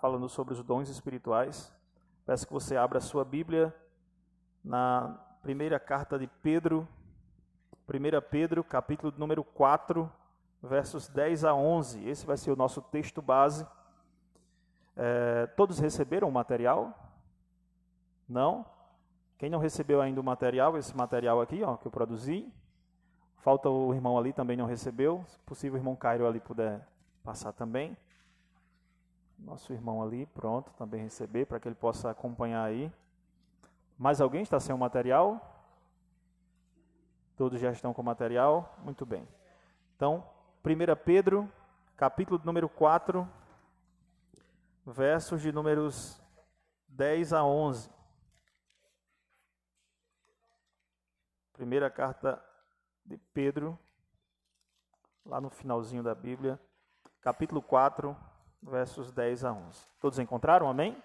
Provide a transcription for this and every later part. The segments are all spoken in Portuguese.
falando sobre os dons espirituais. Peço que você abra a sua Bíblia na primeira carta de Pedro, 1 Pedro, capítulo número 4, versos 10 a 11. Esse vai ser o nosso texto base. É, todos receberam o material? Não? Quem não recebeu ainda o material, esse material aqui, ó, que eu produzi, falta o irmão ali também não recebeu. Se possível, o irmão Cairo ali puder passar também. Nosso irmão ali, pronto, também receber, para que ele possa acompanhar aí. Mais alguém está sem o material? Todos já estão com o material? Muito bem. Então, 1 Pedro, capítulo número 4, versos de números 10 a 11. Primeira carta de Pedro, lá no finalzinho da Bíblia, capítulo 4, versos 10 a 11. Todos encontraram? Amém?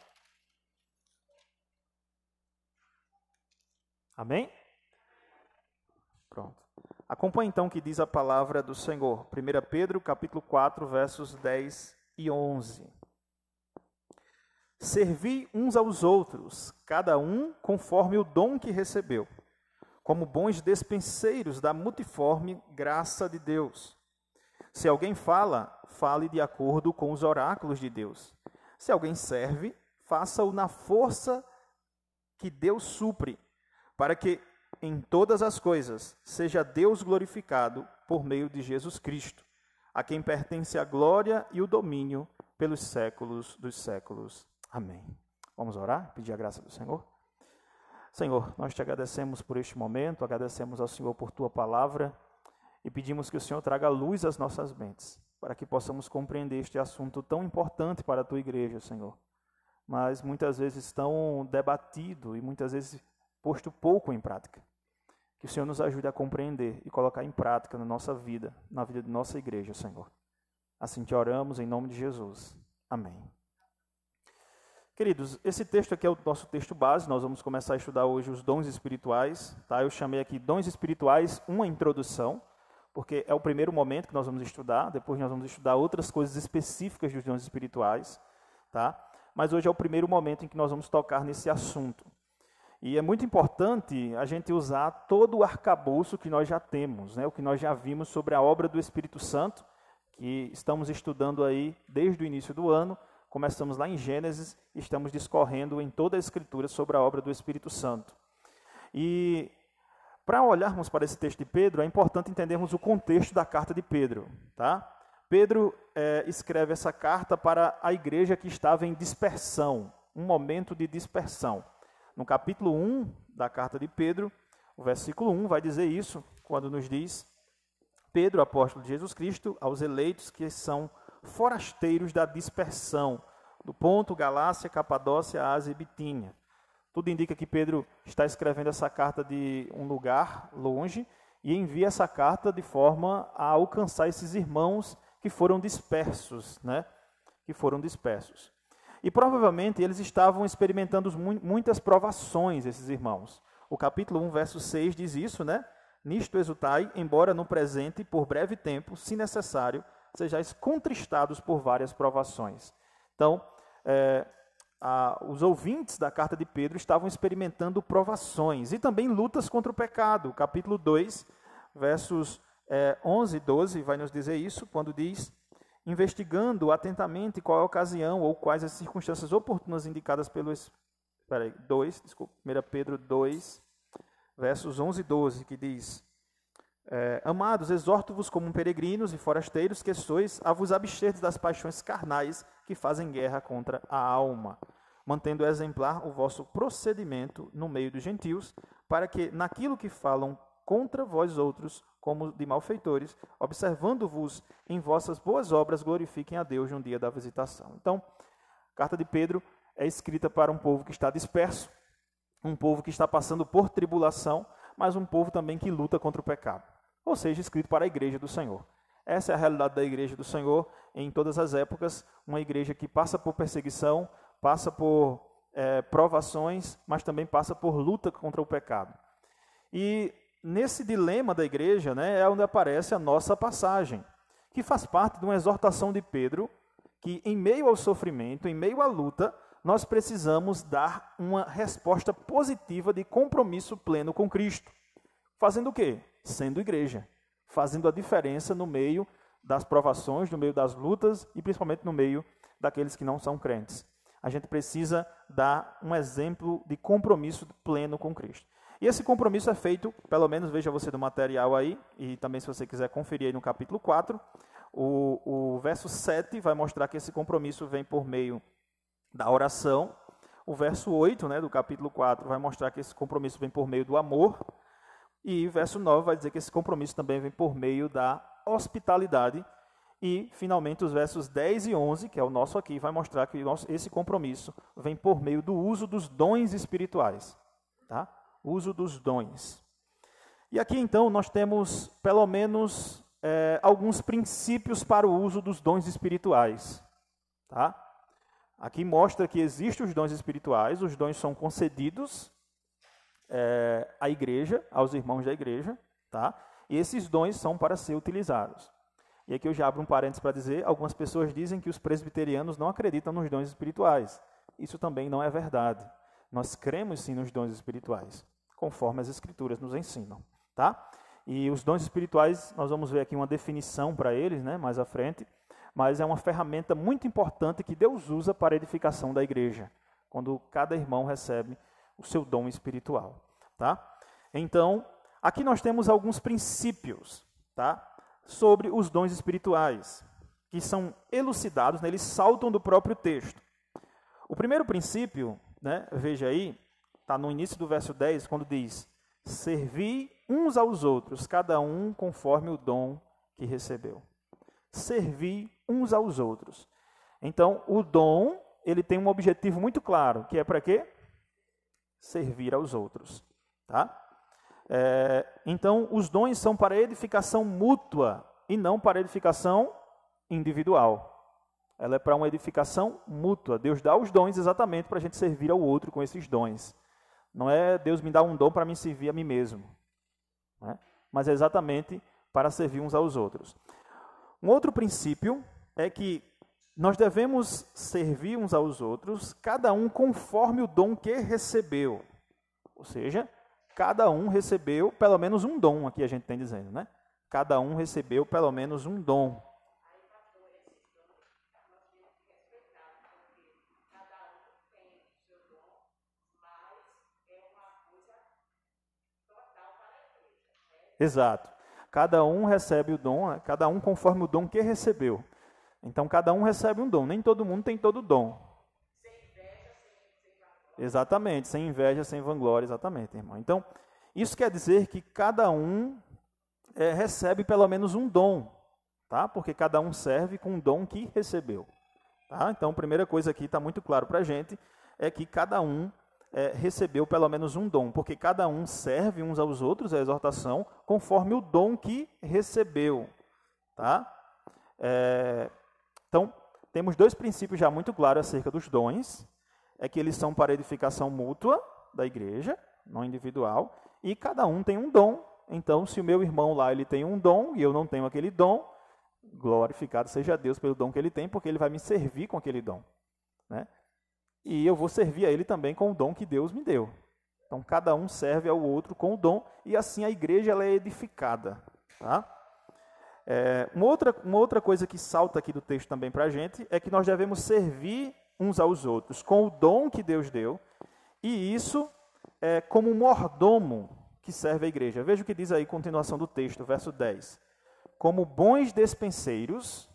Amém? Pronto. Acompanhe então o que diz a palavra do Senhor. 1 Pedro, capítulo 4, versos 10 e 11. Servi uns aos outros, cada um conforme o dom que recebeu, como bons despenseiros da multiforme graça de Deus. Se alguém fala, fale de acordo com os oráculos de Deus. Se alguém serve, faça-o na força que Deus supre, para que em todas as coisas seja Deus glorificado por meio de Jesus Cristo, a quem pertence a glória e o domínio pelos séculos dos séculos. Amém. Vamos orar, pedir a graça do Senhor. Senhor, nós te agradecemos por este momento, agradecemos ao Senhor por tua palavra e pedimos que o Senhor traga luz às nossas mentes, para que possamos compreender este assunto tão importante para a tua igreja, Senhor. Mas muitas vezes tão debatido e muitas vezes posto pouco em prática. Que o Senhor nos ajude a compreender e colocar em prática na nossa vida, na vida de nossa igreja, Senhor. Assim te oramos em nome de Jesus. Amém. Queridos, esse texto aqui é o nosso texto base. Nós vamos começar a estudar hoje os dons espirituais. Tá? Eu chamei aqui dons espirituais, uma introdução porque é o primeiro momento que nós vamos estudar, depois nós vamos estudar outras coisas específicas dos dons espirituais, tá? Mas hoje é o primeiro momento em que nós vamos tocar nesse assunto. E é muito importante a gente usar todo o arcabouço que nós já temos, né? o que nós já vimos sobre a obra do Espírito Santo, que estamos estudando aí desde o início do ano. Começamos lá em Gênesis estamos discorrendo em toda a Escritura sobre a obra do Espírito Santo. E para olharmos para esse texto de Pedro, é importante entendermos o contexto da carta de Pedro. Tá? Pedro é, escreve essa carta para a igreja que estava em dispersão, um momento de dispersão. No capítulo 1 da carta de Pedro, o versículo 1 vai dizer isso, quando nos diz: Pedro, apóstolo de Jesus Cristo, aos eleitos que são forasteiros da dispersão, do ponto Galácia, Capadócia, Ásia e Bitínia tudo indica que Pedro está escrevendo essa carta de um lugar longe e envia essa carta de forma a alcançar esses irmãos que foram dispersos, né? Que foram dispersos. E provavelmente eles estavam experimentando muitas provações, esses irmãos. O capítulo 1, verso 6 diz isso, né? Nisto exultai, embora no presente, por breve tempo, se necessário, sejais contristados por várias provações. Então, é, ah, os ouvintes da carta de Pedro estavam experimentando provações e também lutas contra o pecado. capítulo 2, versos é, 11 e 12 vai nos dizer isso, quando diz: investigando atentamente qual é a ocasião ou quais as circunstâncias oportunas indicadas pelo. Espera aí, 2, desculpa, 1 Pedro 2, versos 11 e 12, que diz: é, Amados, exorto-vos como peregrinos e forasteiros que sois, a vos absterdes das paixões carnais que fazem guerra contra a alma, mantendo exemplar o vosso procedimento no meio dos gentios, para que, naquilo que falam contra vós outros, como de malfeitores, observando-vos em vossas boas obras, glorifiquem a Deus no dia da visitação. Então, a carta de Pedro é escrita para um povo que está disperso, um povo que está passando por tribulação, mas um povo também que luta contra o pecado ou seja, escrito para a igreja do Senhor. Essa é a realidade da igreja do Senhor em todas as épocas, uma igreja que passa por perseguição, passa por é, provações, mas também passa por luta contra o pecado. E nesse dilema da igreja né, é onde aparece a nossa passagem, que faz parte de uma exortação de Pedro, que em meio ao sofrimento, em meio à luta, nós precisamos dar uma resposta positiva de compromisso pleno com Cristo. Fazendo o quê? Sendo igreja. Fazendo a diferença no meio das provações, no meio das lutas e principalmente no meio daqueles que não são crentes. A gente precisa dar um exemplo de compromisso pleno com Cristo. E esse compromisso é feito, pelo menos veja você do material aí, e também se você quiser conferir aí no capítulo 4, o, o verso 7 vai mostrar que esse compromisso vem por meio da oração. O verso 8 né, do capítulo 4 vai mostrar que esse compromisso vem por meio do amor. E verso 9 vai dizer que esse compromisso também vem por meio da hospitalidade. E, finalmente, os versos 10 e 11, que é o nosso aqui, vai mostrar que esse compromisso vem por meio do uso dos dons espirituais. Tá? Uso dos dons. E aqui, então, nós temos pelo menos é, alguns princípios para o uso dos dons espirituais. Tá? Aqui mostra que existem os dons espirituais, os dons são concedidos é, à igreja, aos irmãos da igreja, tá? e esses dons são para ser utilizados. E aqui eu já abro um parênteses para dizer: algumas pessoas dizem que os presbiterianos não acreditam nos dons espirituais. Isso também não é verdade. Nós cremos sim nos dons espirituais, conforme as Escrituras nos ensinam. Tá? E os dons espirituais, nós vamos ver aqui uma definição para eles, né, mais à frente, mas é uma ferramenta muito importante que Deus usa para a edificação da igreja, quando cada irmão recebe o seu dom espiritual, tá? Então, aqui nós temos alguns princípios, tá, sobre os dons espirituais, que são elucidados, né, eles saltam do próprio texto. O primeiro princípio, né, veja aí, está no início do verso 10, quando diz: Servi uns aos outros, cada um conforme o dom que recebeu. Servir uns aos outros. Então, o dom, ele tem um objetivo muito claro, que é para quê? Servir aos outros. Tá? É, então, os dons são para edificação mútua e não para edificação individual. Ela é para uma edificação mútua. Deus dá os dons exatamente para a gente servir ao outro com esses dons. Não é Deus me dá um dom para me servir a mim mesmo né? mas é exatamente para servir uns aos outros. Um outro princípio é que nós devemos servir uns aos outros, cada um conforme o dom que recebeu. Ou seja, cada um recebeu pelo menos um dom, aqui a gente tem dizendo, né? Cada um recebeu pelo menos um dom. Exato. Cada um recebe o dom, né? cada um conforme o dom que recebeu. Então, cada um recebe um dom. Nem todo mundo tem todo o dom. Sem inveja, sem, sem Exatamente, sem inveja, sem vanglória, exatamente, irmão. Então, isso quer dizer que cada um é, recebe pelo menos um dom, tá? Porque cada um serve com um dom que recebeu. Tá? Então, a primeira coisa aqui está muito claro para a gente é que cada um é, recebeu pelo menos um dom, porque cada um serve uns aos outros a exortação conforme o dom que recebeu. Tá? É, então, temos dois princípios já muito claros acerca dos dons: é que eles são para edificação mútua da igreja, não individual, e cada um tem um dom. Então, se o meu irmão lá ele tem um dom e eu não tenho aquele dom, glorificado seja Deus pelo dom que ele tem, porque ele vai me servir com aquele dom. Né? e eu vou servir a ele também com o dom que Deus me deu. Então, cada um serve ao outro com o dom, e assim a igreja ela é edificada. Tá? É, uma, outra, uma outra coisa que salta aqui do texto também para a gente é que nós devemos servir uns aos outros com o dom que Deus deu, e isso é como um mordomo que serve a igreja. Veja o que diz aí, continuação do texto, verso 10. Como bons despenseiros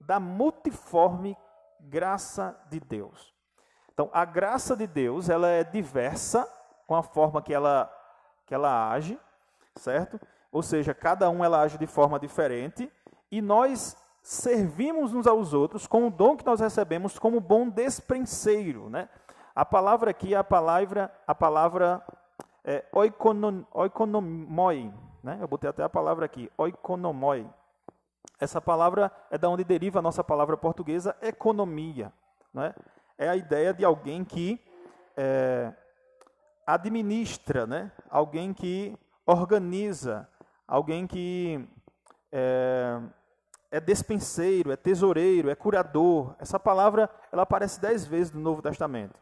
da multiforme graça de Deus. Então, a graça de Deus, ela é diversa com a forma que ela, que ela age, certo? Ou seja, cada um ela age de forma diferente e nós servimos uns aos outros com o dom que nós recebemos como bom despenseiro, né? A palavra aqui é a palavra, a palavra é, oikonomoi, né? Eu botei até a palavra aqui, oikonomoi. Essa palavra é da onde deriva a nossa palavra portuguesa economia, né? é a ideia de alguém que é, administra, né? alguém que organiza, alguém que é, é despenseiro, é tesoureiro, é curador. Essa palavra ela aparece dez vezes no Novo Testamento.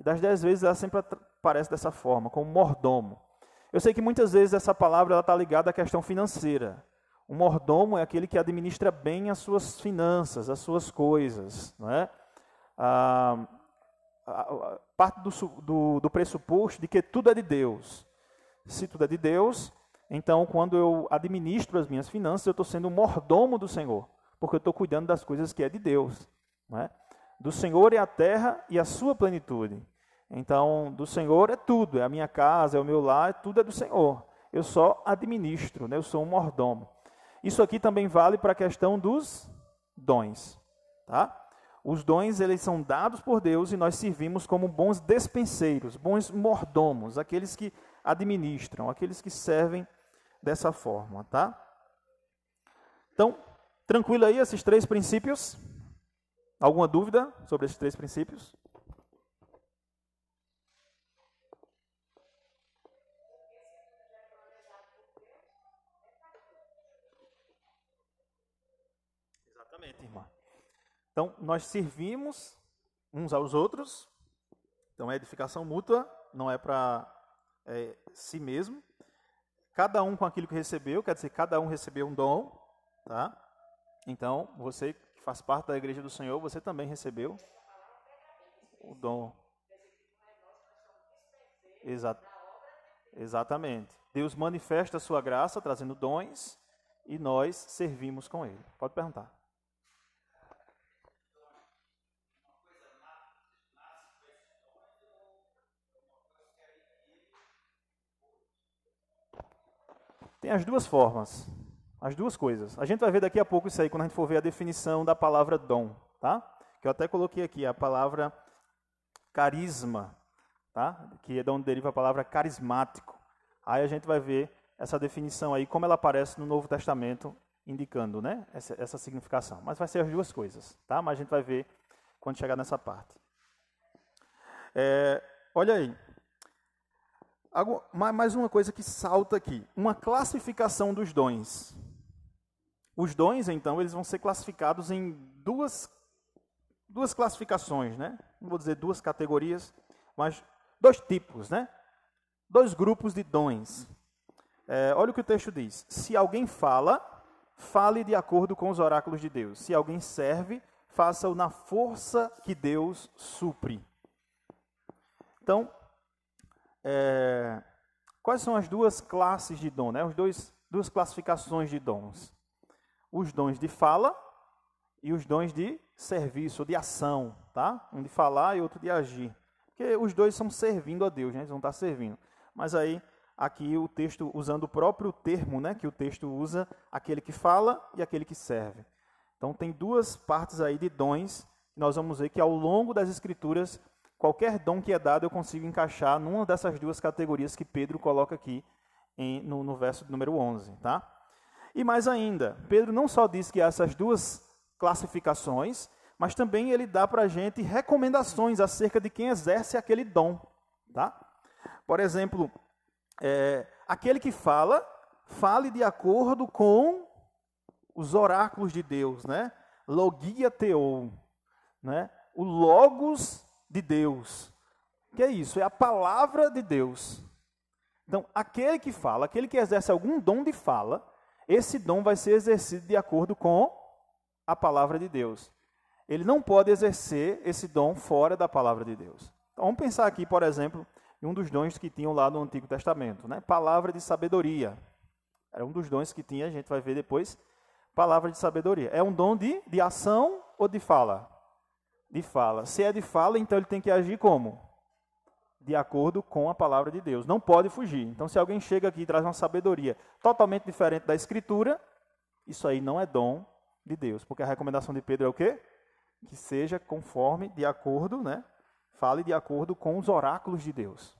E das dez vezes ela sempre aparece dessa forma, como mordomo. Eu sei que muitas vezes essa palavra está ligada à questão financeira. O mordomo é aquele que administra bem as suas finanças, as suas coisas. Não é? Ah, parte do, do, do pressuposto de que tudo é de Deus. Se tudo é de Deus, então quando eu administro as minhas finanças, eu estou sendo um mordomo do Senhor, porque eu estou cuidando das coisas que é de Deus. É? Do Senhor é a terra e a sua plenitude. Então, do Senhor é tudo, é a minha casa, é o meu lar, tudo é do Senhor. Eu só administro, né? eu sou um mordomo. Isso aqui também vale para a questão dos dons, tá? Os dons eles são dados por Deus e nós servimos como bons despenseiros, bons mordomos, aqueles que administram, aqueles que servem dessa forma, tá? Então, tranquilo aí esses três princípios? Alguma dúvida sobre esses três princípios? Exatamente, irmã. Então, nós servimos uns aos outros. Então, é edificação mútua, não é para é, si mesmo. Cada um com aquilo que recebeu, quer dizer, cada um recebeu um dom, tá? Então, você que faz parte da igreja do Senhor, você também recebeu o dom. Exato. Exatamente. Deus manifesta a sua graça trazendo dons e nós servimos com ele. Pode perguntar. Tem as duas formas, as duas coisas. A gente vai ver daqui a pouco isso aí quando a gente for ver a definição da palavra dom, tá? Que eu até coloquei aqui a palavra carisma, tá? Que é de onde deriva a palavra carismático. Aí a gente vai ver essa definição aí como ela aparece no Novo Testamento indicando, né? Essa, essa significação. Mas vai ser as duas coisas, tá? Mas a gente vai ver quando chegar nessa parte. É, olha aí, mais uma coisa que salta aqui, uma classificação dos dons. Os dons, então, eles vão ser classificados em duas, duas classificações, né? Não vou dizer duas categorias, mas dois tipos, né? Dois grupos de dons. É, olha o que o texto diz. Se alguém fala, fale de acordo com os oráculos de Deus. Se alguém serve, faça-o na força que Deus supre. Então, é, quais são as duas classes de dom, né? Os dois, duas classificações de dons. Os dons de fala e os dons de serviço, de ação, tá? Um de falar e outro de agir. Porque os dois estão servindo a Deus, né? Eles vão estar servindo. Mas aí, aqui o texto, usando o próprio termo, né? Que o texto usa, aquele que fala e aquele que serve. Então, tem duas partes aí de dons que nós vamos ver que ao longo das Escrituras Qualquer dom que é dado eu consigo encaixar numa dessas duas categorias que Pedro coloca aqui em, no, no verso número 11. Tá? E mais ainda, Pedro não só diz que há essas duas classificações, mas também ele dá para a gente recomendações acerca de quem exerce aquele dom. Tá? Por exemplo, é, aquele que fala, fale de acordo com os oráculos de Deus, né? Logia teou, né? O logos de Deus. Que é isso? É a palavra de Deus. Então, aquele que fala, aquele que exerce algum dom de fala, esse dom vai ser exercido de acordo com a palavra de Deus. Ele não pode exercer esse dom fora da palavra de Deus. Então, vamos pensar aqui, por exemplo, em um dos dons que tinham lá no Antigo Testamento, né? Palavra de sabedoria. Era um dos dons que tinha, a gente vai ver depois. Palavra de sabedoria. É um dom de, de ação ou de fala? De fala. Se é de fala, então ele tem que agir como? De acordo com a palavra de Deus. Não pode fugir. Então, se alguém chega aqui e traz uma sabedoria totalmente diferente da Escritura, isso aí não é dom de Deus. Porque a recomendação de Pedro é o quê? Que seja conforme, de acordo, né? Fale de acordo com os oráculos de Deus.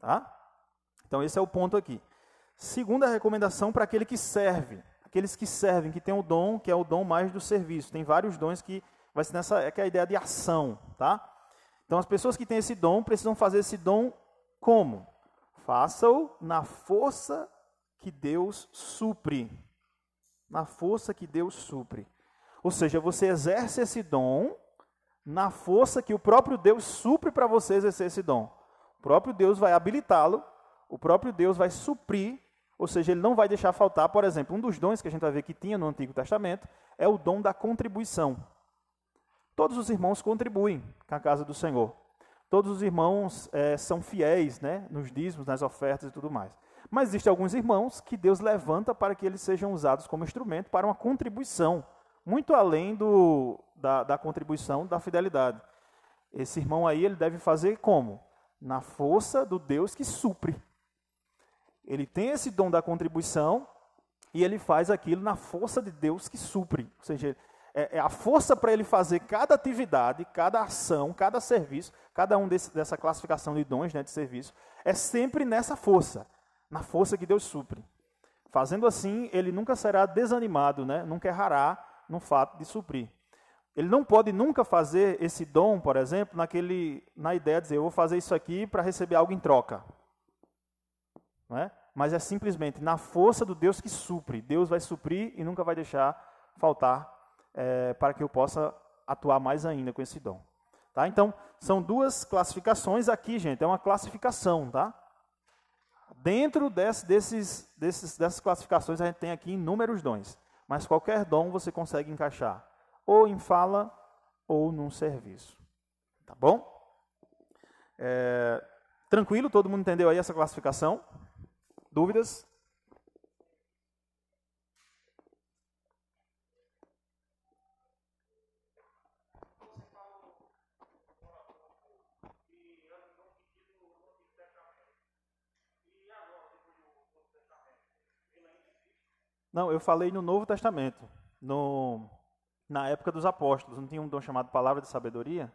Tá? Então, esse é o ponto aqui. Segunda recomendação para aquele que serve. Aqueles que servem, que tem o dom, que é o dom mais do serviço. Tem vários dons que vai ser nessa é que é a ideia de ação, tá? Então as pessoas que têm esse dom precisam fazer esse dom como? Faça-o na força que Deus supre. na força que Deus supre. Ou seja, você exerce esse dom na força que o próprio Deus supre para você exercer esse dom. O próprio Deus vai habilitá-lo, o próprio Deus vai suprir, ou seja, ele não vai deixar faltar. Por exemplo, um dos dons que a gente vai ver que tinha no Antigo Testamento é o dom da contribuição. Todos os irmãos contribuem com a casa do Senhor. Todos os irmãos é, são fiéis né, nos dízimos, nas ofertas e tudo mais. Mas existem alguns irmãos que Deus levanta para que eles sejam usados como instrumento para uma contribuição, muito além do, da, da contribuição da fidelidade. Esse irmão aí, ele deve fazer como? Na força do Deus que supre. Ele tem esse dom da contribuição e ele faz aquilo na força de Deus que supre. Ou seja, é, é a força para ele fazer cada atividade, cada ação, cada serviço, cada um desse, dessa classificação de dons né, de serviço, é sempre nessa força, na força que Deus supre. Fazendo assim, ele nunca será desanimado, né, nunca errará no fato de suprir. Ele não pode nunca fazer esse dom, por exemplo, naquele, na ideia de dizer, eu vou fazer isso aqui para receber algo em troca. Não é? Mas é simplesmente na força do Deus que supre. Deus vai suprir e nunca vai deixar faltar é, para que eu possa atuar mais ainda com esse dom. Tá? Então, são duas classificações aqui, gente. É uma classificação, tá? Dentro desse, desses, desses, dessas classificações, a gente tem aqui inúmeros dons. Mas qualquer dom você consegue encaixar. Ou em fala, ou num serviço. Tá bom? É, tranquilo? Todo mundo entendeu aí essa classificação? Dúvidas? Não, eu falei no Novo Testamento, no, na época dos apóstolos. Não tinha um dom chamado Palavra de Sabedoria?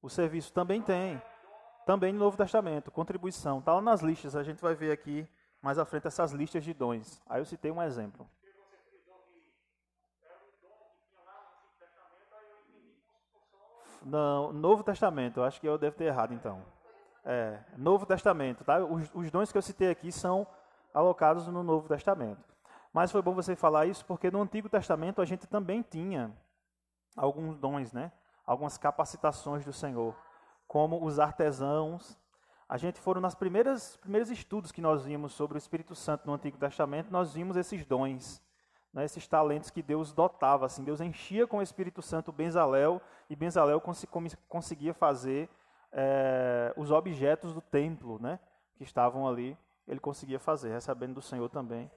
O serviço também tem. Também no Novo Testamento, contribuição. Está lá nas listas, a gente vai ver aqui mais à frente essas listas de dons. Aí eu citei um exemplo. Não, Novo Testamento, acho que eu devo ter errado então. É, Novo Testamento, tá? Os, os dons que eu citei aqui são alocados no Novo Testamento. Mas foi bom você falar isso porque no Antigo Testamento a gente também tinha alguns dons, né? Algumas capacitações do Senhor, como os artesãos. A gente foram nas primeiras primeiros estudos que nós vimos sobre o Espírito Santo no Antigo Testamento, nós vimos esses dons, né? esses talentos que Deus dotava, assim, Deus enchia com o Espírito Santo Benzalel e Benzalel cons conseguia fazer é, os objetos do templo, né? Que estavam ali ele conseguia fazer, recebendo do Senhor também.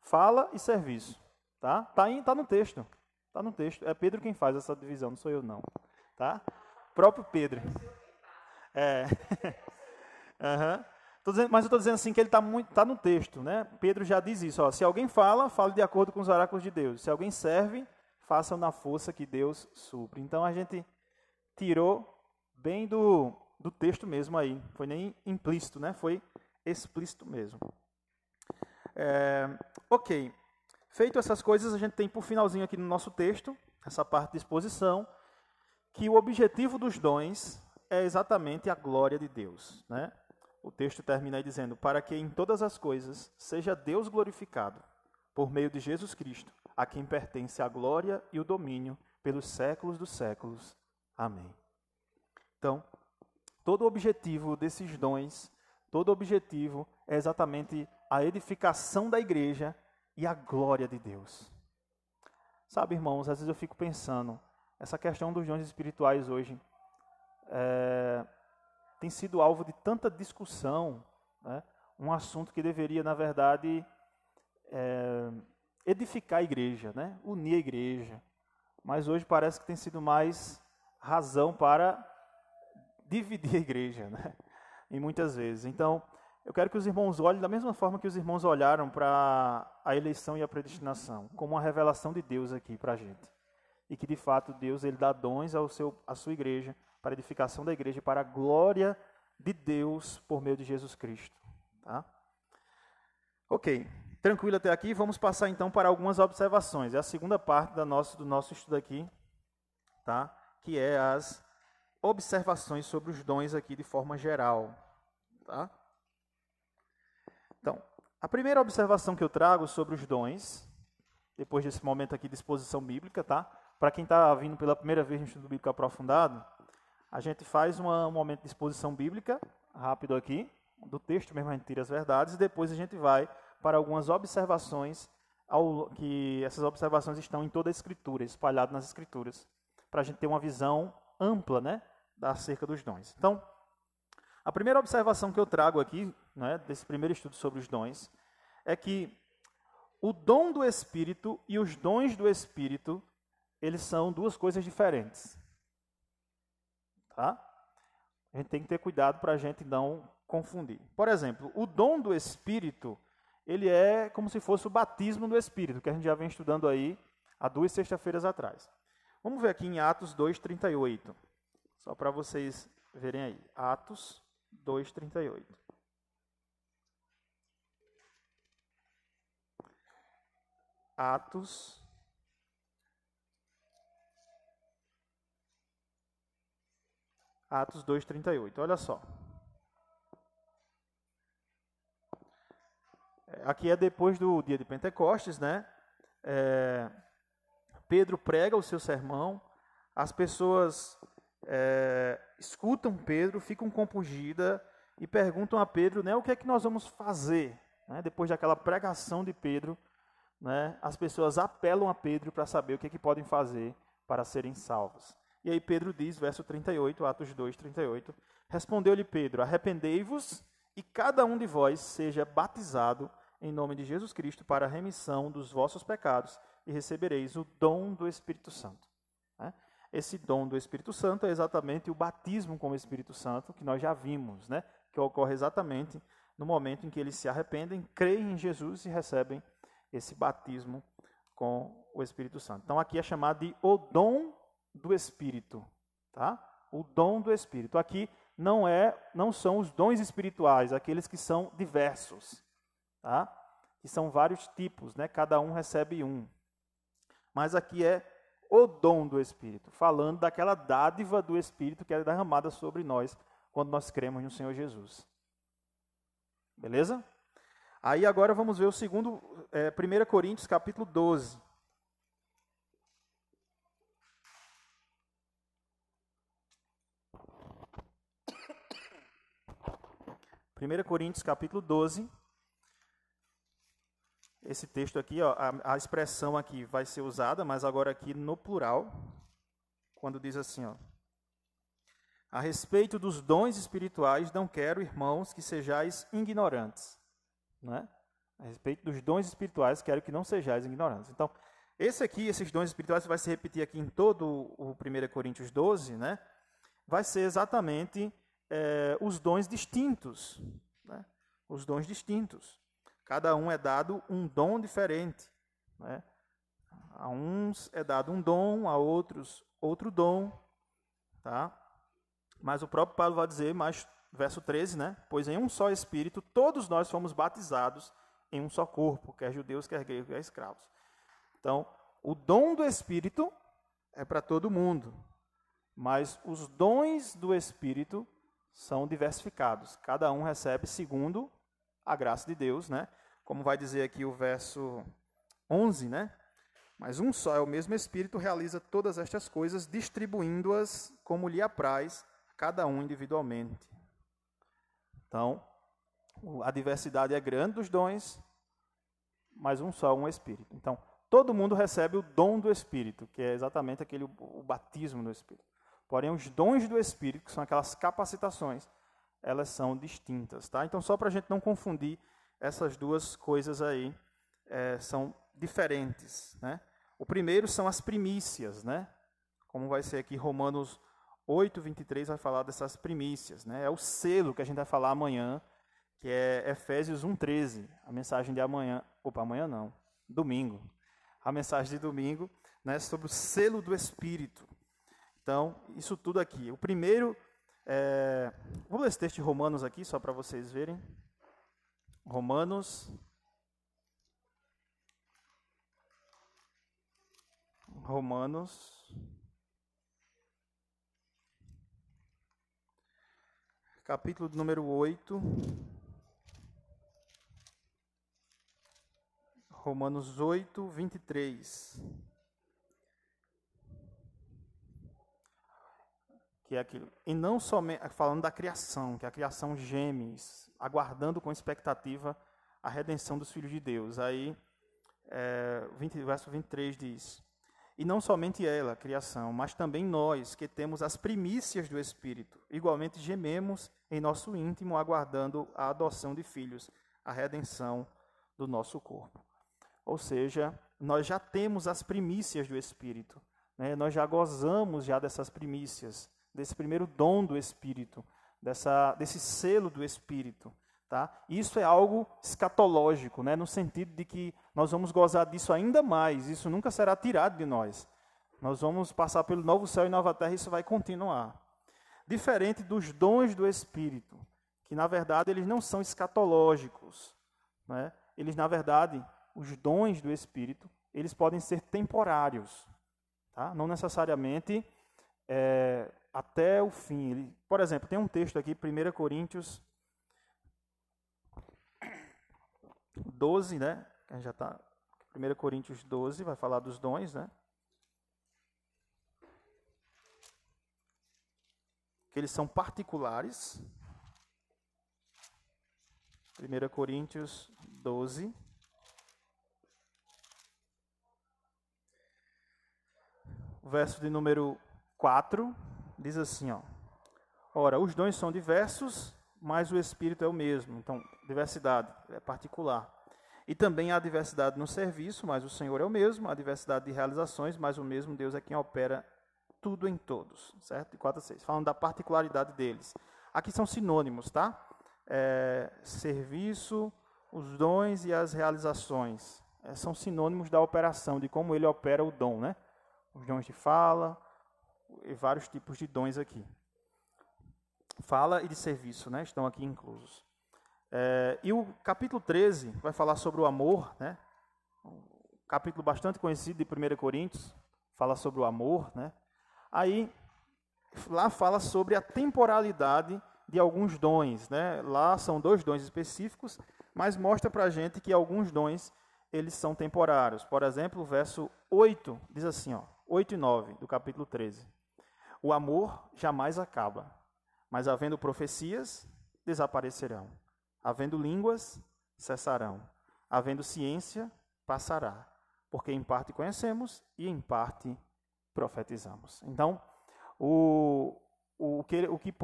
Fala e serviço, tá? Tá, aí, tá no texto, tá no texto. É Pedro quem faz essa divisão, não sou eu não, tá? próprio Pedro. É. uhum. Dizendo, mas eu estou dizendo assim que ele está tá no texto, né? Pedro já diz isso. Ó, se alguém fala, fale de acordo com os oráculos de Deus. Se alguém serve, faça na força que Deus supre. Então a gente tirou bem do do texto mesmo aí. Foi nem implícito, né? Foi explícito mesmo. É, ok. Feito essas coisas, a gente tem por finalzinho aqui no nosso texto, essa parte de exposição, que o objetivo dos dons é exatamente a glória de Deus. Né? O texto termina aí dizendo: Para que em todas as coisas seja Deus glorificado, por meio de Jesus Cristo, a quem pertence a glória e o domínio pelos séculos dos séculos. Amém. Então, Todo o objetivo desses dons, todo o objetivo é exatamente a edificação da igreja e a glória de Deus. Sabe, irmãos, às vezes eu fico pensando, essa questão dos dons espirituais hoje é, tem sido alvo de tanta discussão, né? um assunto que deveria, na verdade, é, edificar a igreja, né? unir a igreja. Mas hoje parece que tem sido mais razão para dividir a igreja, né? E muitas vezes. Então, eu quero que os irmãos olhem da mesma forma que os irmãos olharam para a eleição e a predestinação, como uma revelação de Deus aqui para a gente. E que, de fato, Deus ele dá dons ao seu, à sua igreja, para a edificação da igreja, para a glória de Deus por meio de Jesus Cristo. Tá? Ok, tranquilo até aqui. Vamos passar então para algumas observações. É a segunda parte nosso, do nosso estudo aqui, tá? que é as observações sobre os dons aqui de forma geral. Tá? A primeira observação que eu trago sobre os dons, depois desse momento aqui de exposição bíblica, tá? Para quem está vindo pela primeira vez no estudo bíblico aprofundado, a gente faz uma, um momento de exposição bíblica, rápido aqui, do texto mesmo a gente tira as verdades, e depois a gente vai para algumas observações, ao, que essas observações estão em toda a Escritura, espalhadas nas Escrituras, para a gente ter uma visão ampla, né, acerca dos dons. Então, a primeira observação que eu trago aqui, né, desse primeiro estudo sobre os dons, é que o dom do Espírito e os dons do Espírito, eles são duas coisas diferentes. Tá? A gente tem que ter cuidado para a gente não confundir. Por exemplo, o dom do Espírito, ele é como se fosse o batismo do Espírito, que a gente já vem estudando aí há duas sextas-feiras atrás. Vamos ver aqui em Atos 2,38. Só para vocês verem aí. Atos 2,38. Atos. Atos 2,38. Olha só. É, aqui é depois do dia de Pentecostes, né? É, Pedro prega o seu sermão, as pessoas é, escutam Pedro, ficam compungidas e perguntam a Pedro né, o que é que nós vamos fazer. Né? Depois daquela pregação de Pedro, né, as pessoas apelam a Pedro para saber o que, é que podem fazer para serem salvos. E aí Pedro diz, verso 38, Atos 2, 38, Respondeu-lhe Pedro, arrependei-vos e cada um de vós seja batizado em nome de Jesus Cristo para a remissão dos vossos pecados e recebereis o dom do Espírito Santo. Né? Esse dom do Espírito Santo é exatamente o batismo com o Espírito Santo, que nós já vimos, né? que ocorre exatamente no momento em que eles se arrependem, creem em Jesus e recebem esse batismo com o Espírito Santo. Então aqui é chamado de o dom do Espírito, tá? O dom do Espírito. Aqui não é, não são os dons espirituais, aqueles que são diversos, tá? Que são vários tipos, né? Cada um recebe um. Mas aqui é o dom do Espírito, falando daquela dádiva do Espírito que é derramada sobre nós quando nós cremos no Senhor Jesus. Beleza? Aí agora vamos ver o segundo, é, 1 Coríntios capítulo 12. Primeira Coríntios capítulo 12, esse texto aqui, ó, a, a, expressão aqui vai ser usada, mas agora aqui no plural, quando diz assim, ó, a respeito dos dons espirituais, não quero, irmãos, que sejais ignorantes. Né? A respeito dos dons espirituais, quero que não sejais ignorantes. Então, esse aqui, esses dons espirituais, vai se repetir aqui em todo o 1 Coríntios 12, né? vai ser exatamente é, os dons distintos. Né? Os dons distintos. Cada um é dado um dom diferente. Né? A uns é dado um dom, a outros outro dom. Tá? Mas o próprio Paulo vai dizer, mais verso 13, né? Pois em um só Espírito todos nós fomos batizados em um só corpo, quer judeus, quer gregos, quer escravos. Então, o dom do Espírito é para todo mundo, mas os dons do Espírito são diversificados. Cada um recebe segundo a graça de Deus, né? Como vai dizer aqui o verso 11, né? Mas um só é o mesmo Espírito realiza todas estas coisas, distribuindo-as como lhe apraz, cada um individualmente. Então, a diversidade é grande dos dons, mas um só, um Espírito. Então, todo mundo recebe o dom do Espírito, que é exatamente aquele o batismo do Espírito. Porém, os dons do Espírito, que são aquelas capacitações, elas são distintas, tá? Então, só para a gente não confundir essas duas coisas aí, é, são diferentes, né? O primeiro são as primícias, né? Como vai ser aqui Romanos 8, 23 vai falar dessas primícias, né? É o selo que a gente vai falar amanhã, que é Efésios 1:13, a mensagem de amanhã, opa, amanhã não, domingo. A mensagem de domingo, né, sobre o selo do espírito. Então, isso tudo aqui. O primeiro é, vou ler esse texto de Romanos aqui, só para vocês verem. Romanos. Romanos. Capítulo número 8. Romanos 8, 23. Que é aquilo. E não somente. Falando da criação, que a criação geme, aguardando com expectativa a redenção dos filhos de Deus. Aí, é, 20, verso 23 diz: E não somente ela, a criação, mas também nós, que temos as primícias do Espírito, igualmente gememos em nosso íntimo, aguardando a adoção de filhos, a redenção do nosso corpo. Ou seja, nós já temos as primícias do Espírito. Né? Nós já gozamos já dessas primícias, desse primeiro dom do Espírito, dessa, desse selo do Espírito. Tá? Isso é algo escatológico, né? no sentido de que nós vamos gozar disso ainda mais, isso nunca será tirado de nós. Nós vamos passar pelo novo céu e nova terra e isso vai continuar. Diferente dos dons do Espírito, que na verdade eles não são escatológicos. Né? Eles, na verdade, os dons do Espírito, eles podem ser temporários, tá? não necessariamente é, até o fim. Por exemplo, tem um texto aqui, 1 Coríntios 12, né? A gente já está. 1 Coríntios 12 vai falar dos dons, né? Que eles são particulares. 1 Coríntios 12. O verso de número 4 diz assim, ó. Ora, os dons são diversos, mas o espírito é o mesmo. Então, diversidade é particular. E também há diversidade no serviço, mas o Senhor é o mesmo, há diversidade de realizações, mas o mesmo Deus é quem opera tudo em todos, certo? De 4 a 6. Falando da particularidade deles. Aqui são sinônimos, tá? É, serviço, os dons e as realizações. É, são sinônimos da operação, de como ele opera o dom, né? os dons de fala, vários tipos de dons aqui. Fala e de serviço, né? Estão aqui inclusos. É, e o capítulo 13 vai falar sobre o amor, né? Um capítulo bastante conhecido de 1 Coríntios, fala sobre o amor, né? Aí, lá fala sobre a temporalidade de alguns dons, né? Lá são dois dons específicos, mas mostra para gente que alguns dons, eles são temporários. Por exemplo, o verso 8 diz assim, ó, 8 e 9 do capítulo 13. O amor jamais acaba, mas havendo profecias, desaparecerão. Havendo línguas, cessarão. Havendo ciência, passará. Porque em parte conhecemos e em parte profetizamos. Então, o, o, que, o que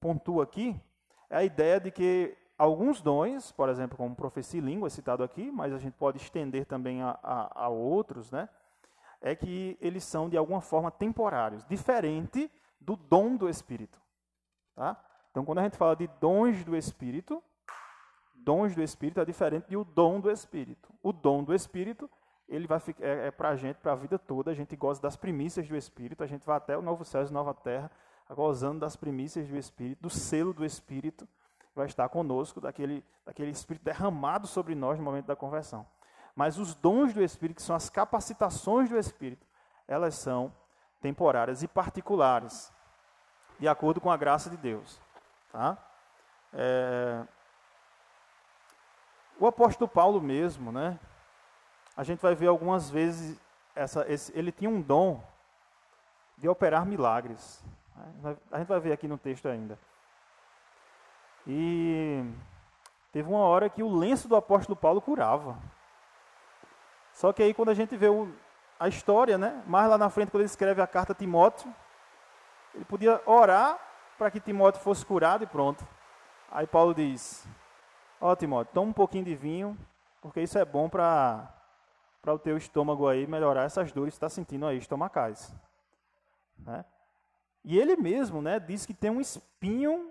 pontua aqui é a ideia de que alguns dons, por exemplo, como profecia e língua, citado aqui, mas a gente pode estender também a, a, a outros, né? É que eles são de alguma forma temporários, diferente do dom do Espírito. Tá? Então, quando a gente fala de dons do Espírito, dons do Espírito é diferente do dom do Espírito. O dom do Espírito ele vai ficar, é, é para a gente, para a vida toda. A gente goza das primícias do Espírito. A gente vai até o novo céu e nova terra, gozando das primícias do Espírito, do selo do Espírito, vai estar conosco, daquele, daquele Espírito derramado sobre nós no momento da conversão. Mas os dons do Espírito, que são as capacitações do Espírito, elas são temporárias e particulares, de acordo com a graça de Deus. Tá? É... O apóstolo Paulo mesmo, né? A gente vai ver algumas vezes essa, esse, ele tinha um dom de operar milagres. A gente vai ver aqui no texto ainda. E teve uma hora que o lenço do apóstolo Paulo curava. Só que aí quando a gente vê o, a história, né, mais lá na frente, quando ele escreve a carta a Timóteo, ele podia orar para que Timóteo fosse curado e pronto. Aí Paulo diz: Ó oh, Timóteo, toma um pouquinho de vinho, porque isso é bom para o teu estômago aí melhorar essas dores que está sentindo aí, estomacais. Né? E ele mesmo né, diz que tem um espinho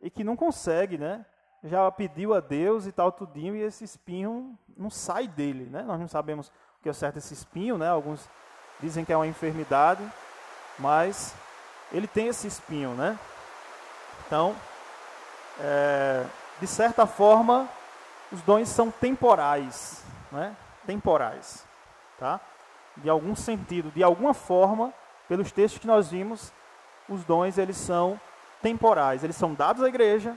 e que não consegue, né? Já pediu a Deus e tal, tudinho, e esse espinho não sai dele, né? Nós não sabemos o que é certo esse espinho, né? Alguns dizem que é uma enfermidade, mas ele tem esse espinho, né? Então, é, de certa forma, os dons são temporais, né? Temporais, tá? De algum sentido, de alguma forma, pelos textos que nós vimos, os dons eles são temporais, eles são dados à igreja,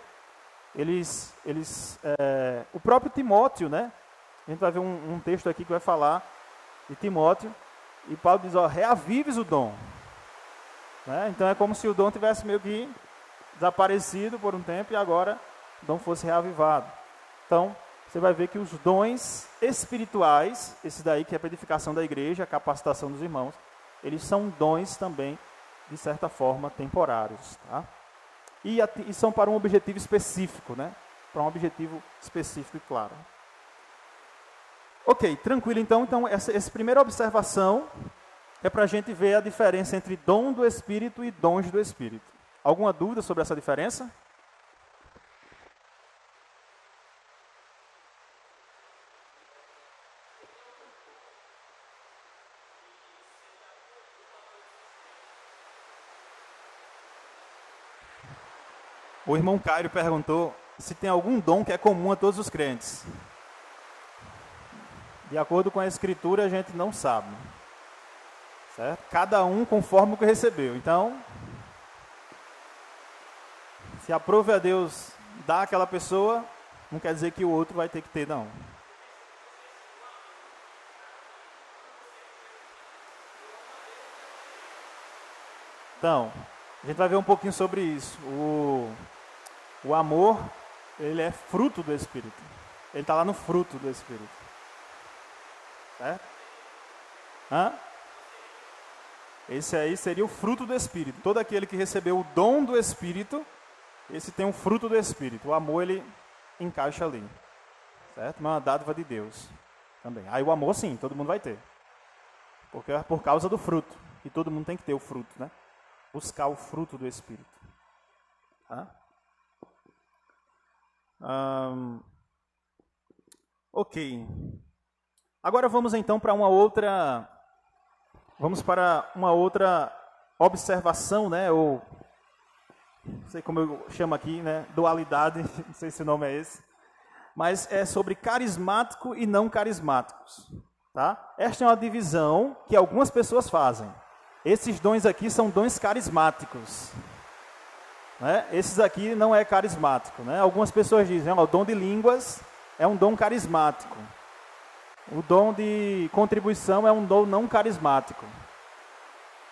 eles, eles, é, o próprio Timóteo, né? A gente vai ver um, um texto aqui que vai falar de Timóteo, e Paulo diz, ó, reavives o dom. Né? Então é como se o dom tivesse meio que desaparecido por um tempo e agora o dom fosse reavivado. Então, você vai ver que os dons espirituais, esse daí que é a edificação da igreja, a capacitação dos irmãos, eles são dons também, de certa forma, temporários. Tá? E, e são para um objetivo específico, né? para um objetivo específico e claro. Ok, tranquilo. Então, então essa, essa primeira observação é para a gente ver a diferença entre dom do Espírito e dons do Espírito. Alguma dúvida sobre essa diferença? O irmão Cairo perguntou se tem algum dom que é comum a todos os crentes. De acordo com a escritura, a gente não sabe. Certo? Cada um conforme o que recebeu. Então, se aprove a Deus dar aquela pessoa, não quer dizer que o outro vai ter que ter, não. Então, a gente vai ver um pouquinho sobre isso. O, o amor, ele é fruto do Espírito. Ele está lá no fruto do Espírito. Certo? Hã? Esse aí seria o fruto do Espírito. Todo aquele que recebeu o dom do Espírito, esse tem um fruto do Espírito. O amor, ele encaixa ali. Certo? Mas é uma dádiva de Deus também. Aí o amor, sim, todo mundo vai ter. Porque é por causa do fruto. E todo mundo tem que ter o fruto, né? Buscar o fruto do Espírito. Tá? Um, ok. Agora vamos então para uma outra. Vamos para uma outra observação, né? Ou não sei como eu chamo aqui, né? Dualidade, não sei se o nome é esse. Mas é sobre carismático e não carismáticos. Tá? Esta é uma divisão que algumas pessoas fazem. Esses dons aqui são dons carismáticos. Né? Esses aqui não é carismático. Né? Algumas pessoas dizem, o dom de línguas é um dom carismático. O dom de contribuição é um dom não carismático.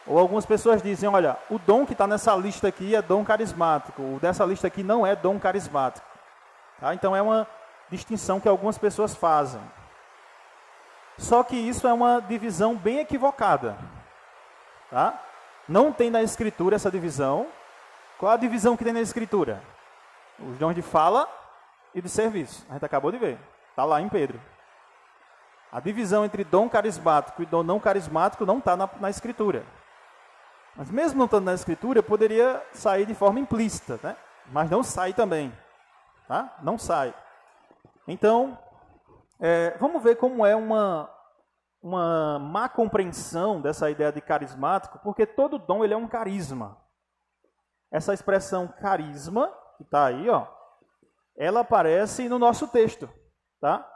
Ou algumas pessoas dizem, olha, o dom que está nessa lista aqui é dom carismático. O dessa lista aqui não é dom carismático. Tá? Então é uma distinção que algumas pessoas fazem. Só que isso é uma divisão bem equivocada. Tá? Não tem na escritura essa divisão. Qual a divisão que tem na escritura? Os dons de fala e de serviço. A gente acabou de ver. Está lá em Pedro. A divisão entre dom carismático e dom não carismático não está na, na, escritura. Mas mesmo não estando na escritura, poderia sair de forma implícita, né? Mas não sai também. Tá? Não sai. Então, é, vamos ver como é uma, uma má compreensão dessa ideia de carismático, porque todo dom ele é um carisma. Essa expressão carisma, que está aí, ó, ela aparece no nosso texto. Tá?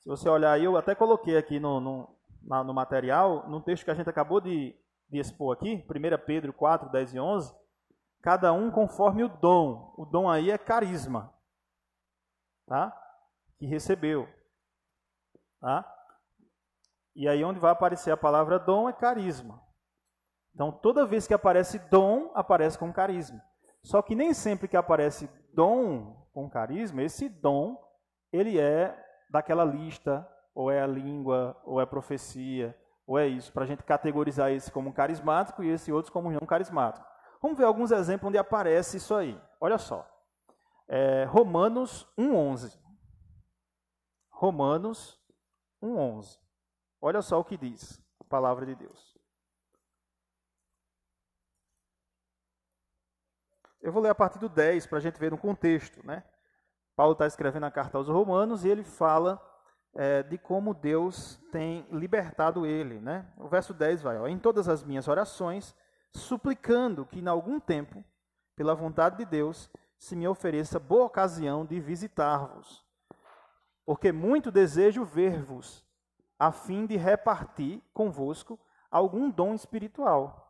Se você olhar aí, eu até coloquei aqui no, no, no material, no texto que a gente acabou de, de expor aqui, 1 Pedro 4, 10 e 11, cada um conforme o dom. O dom aí é carisma, tá? Que recebeu, tá? E aí onde vai aparecer a palavra dom é carisma. Então toda vez que aparece dom, aparece com carisma. Só que nem sempre que aparece dom com carisma, esse dom ele é daquela lista, ou é a língua, ou é profecia, ou é isso, para a gente categorizar esse como carismático e esse outro como não carismático. Vamos ver alguns exemplos onde aparece isso aí. Olha só. É, Romanos 1,11. Romanos 1,11. Olha só o que diz a palavra de Deus. Eu vou ler a partir do 10 para a gente ver no contexto, né? Paulo está escrevendo a carta aos Romanos e ele fala é, de como Deus tem libertado ele. Né? O verso 10 vai: ó, Em todas as minhas orações, suplicando que, em algum tempo, pela vontade de Deus, se me ofereça boa ocasião de visitar-vos. Porque muito desejo ver-vos, a fim de repartir convosco algum dom espiritual,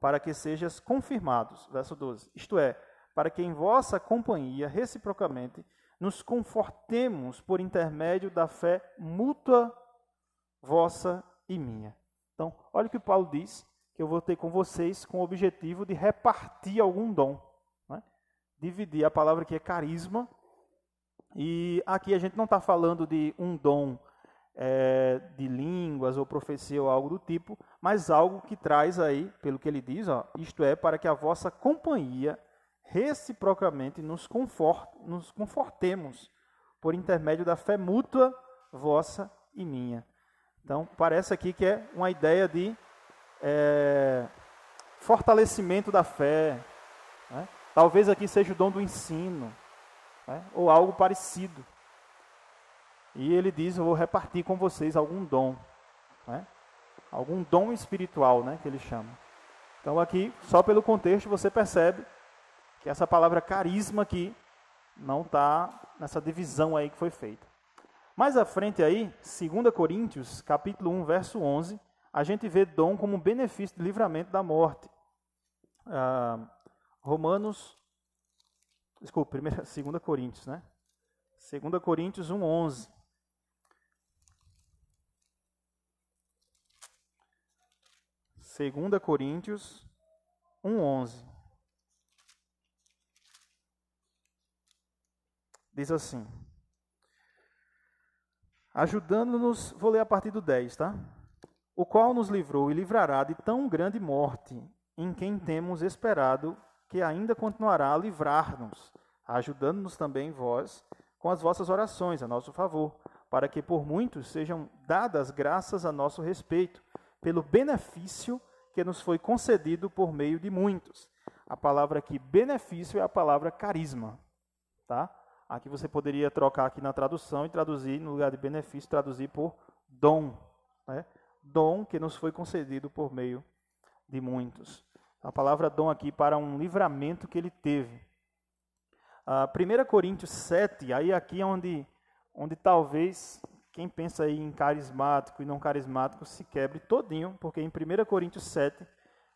para que sejas confirmados. Verso 12. Isto é, para que em vossa companhia, reciprocamente, nos confortemos por intermédio da fé mútua vossa e minha. Então, olha o que Paulo diz, que eu vou ter com vocês com o objetivo de repartir algum dom. Né? Dividir, a palavra aqui é carisma, e aqui a gente não está falando de um dom é, de línguas ou profecia ou algo do tipo, mas algo que traz aí, pelo que ele diz, ó, isto é, para que a vossa companhia reciprocamente nos, confort, nos confortemos por intermédio da fé mútua vossa e minha. Então, parece aqui que é uma ideia de é, fortalecimento da fé. Né? Talvez aqui seja o dom do ensino, né? ou algo parecido. E ele diz: Eu vou repartir com vocês algum dom, né? algum dom espiritual, né? que ele chama. Então, aqui, só pelo contexto, você percebe que essa palavra carisma aqui não está nessa divisão aí que foi feita. Mais à frente aí, 2 Coríntios, capítulo 1, verso 11, a gente vê dom como benefício de livramento da morte. Ah, Romanos, desculpa, 2 Coríntios, né? 2 Coríntios 1, 11. 2 Coríntios 1,11. Diz assim: Ajudando-nos, vou ler a partir do 10, tá? O qual nos livrou e livrará de tão grande morte, em quem temos esperado que ainda continuará a livrar-nos, ajudando-nos também vós com as vossas orações a nosso favor, para que por muitos sejam dadas graças a nosso respeito, pelo benefício que nos foi concedido por meio de muitos. A palavra aqui benefício é a palavra carisma, tá? Aqui você poderia trocar aqui na tradução e traduzir no lugar de benefício traduzir por dom, né? Dom que nos foi concedido por meio de muitos. A palavra dom aqui para um livramento que ele teve. Ah, 1 Coríntios 7, aí aqui é onde, onde talvez quem pensa aí em carismático e não carismático se quebre todinho, porque em 1 Coríntios 7,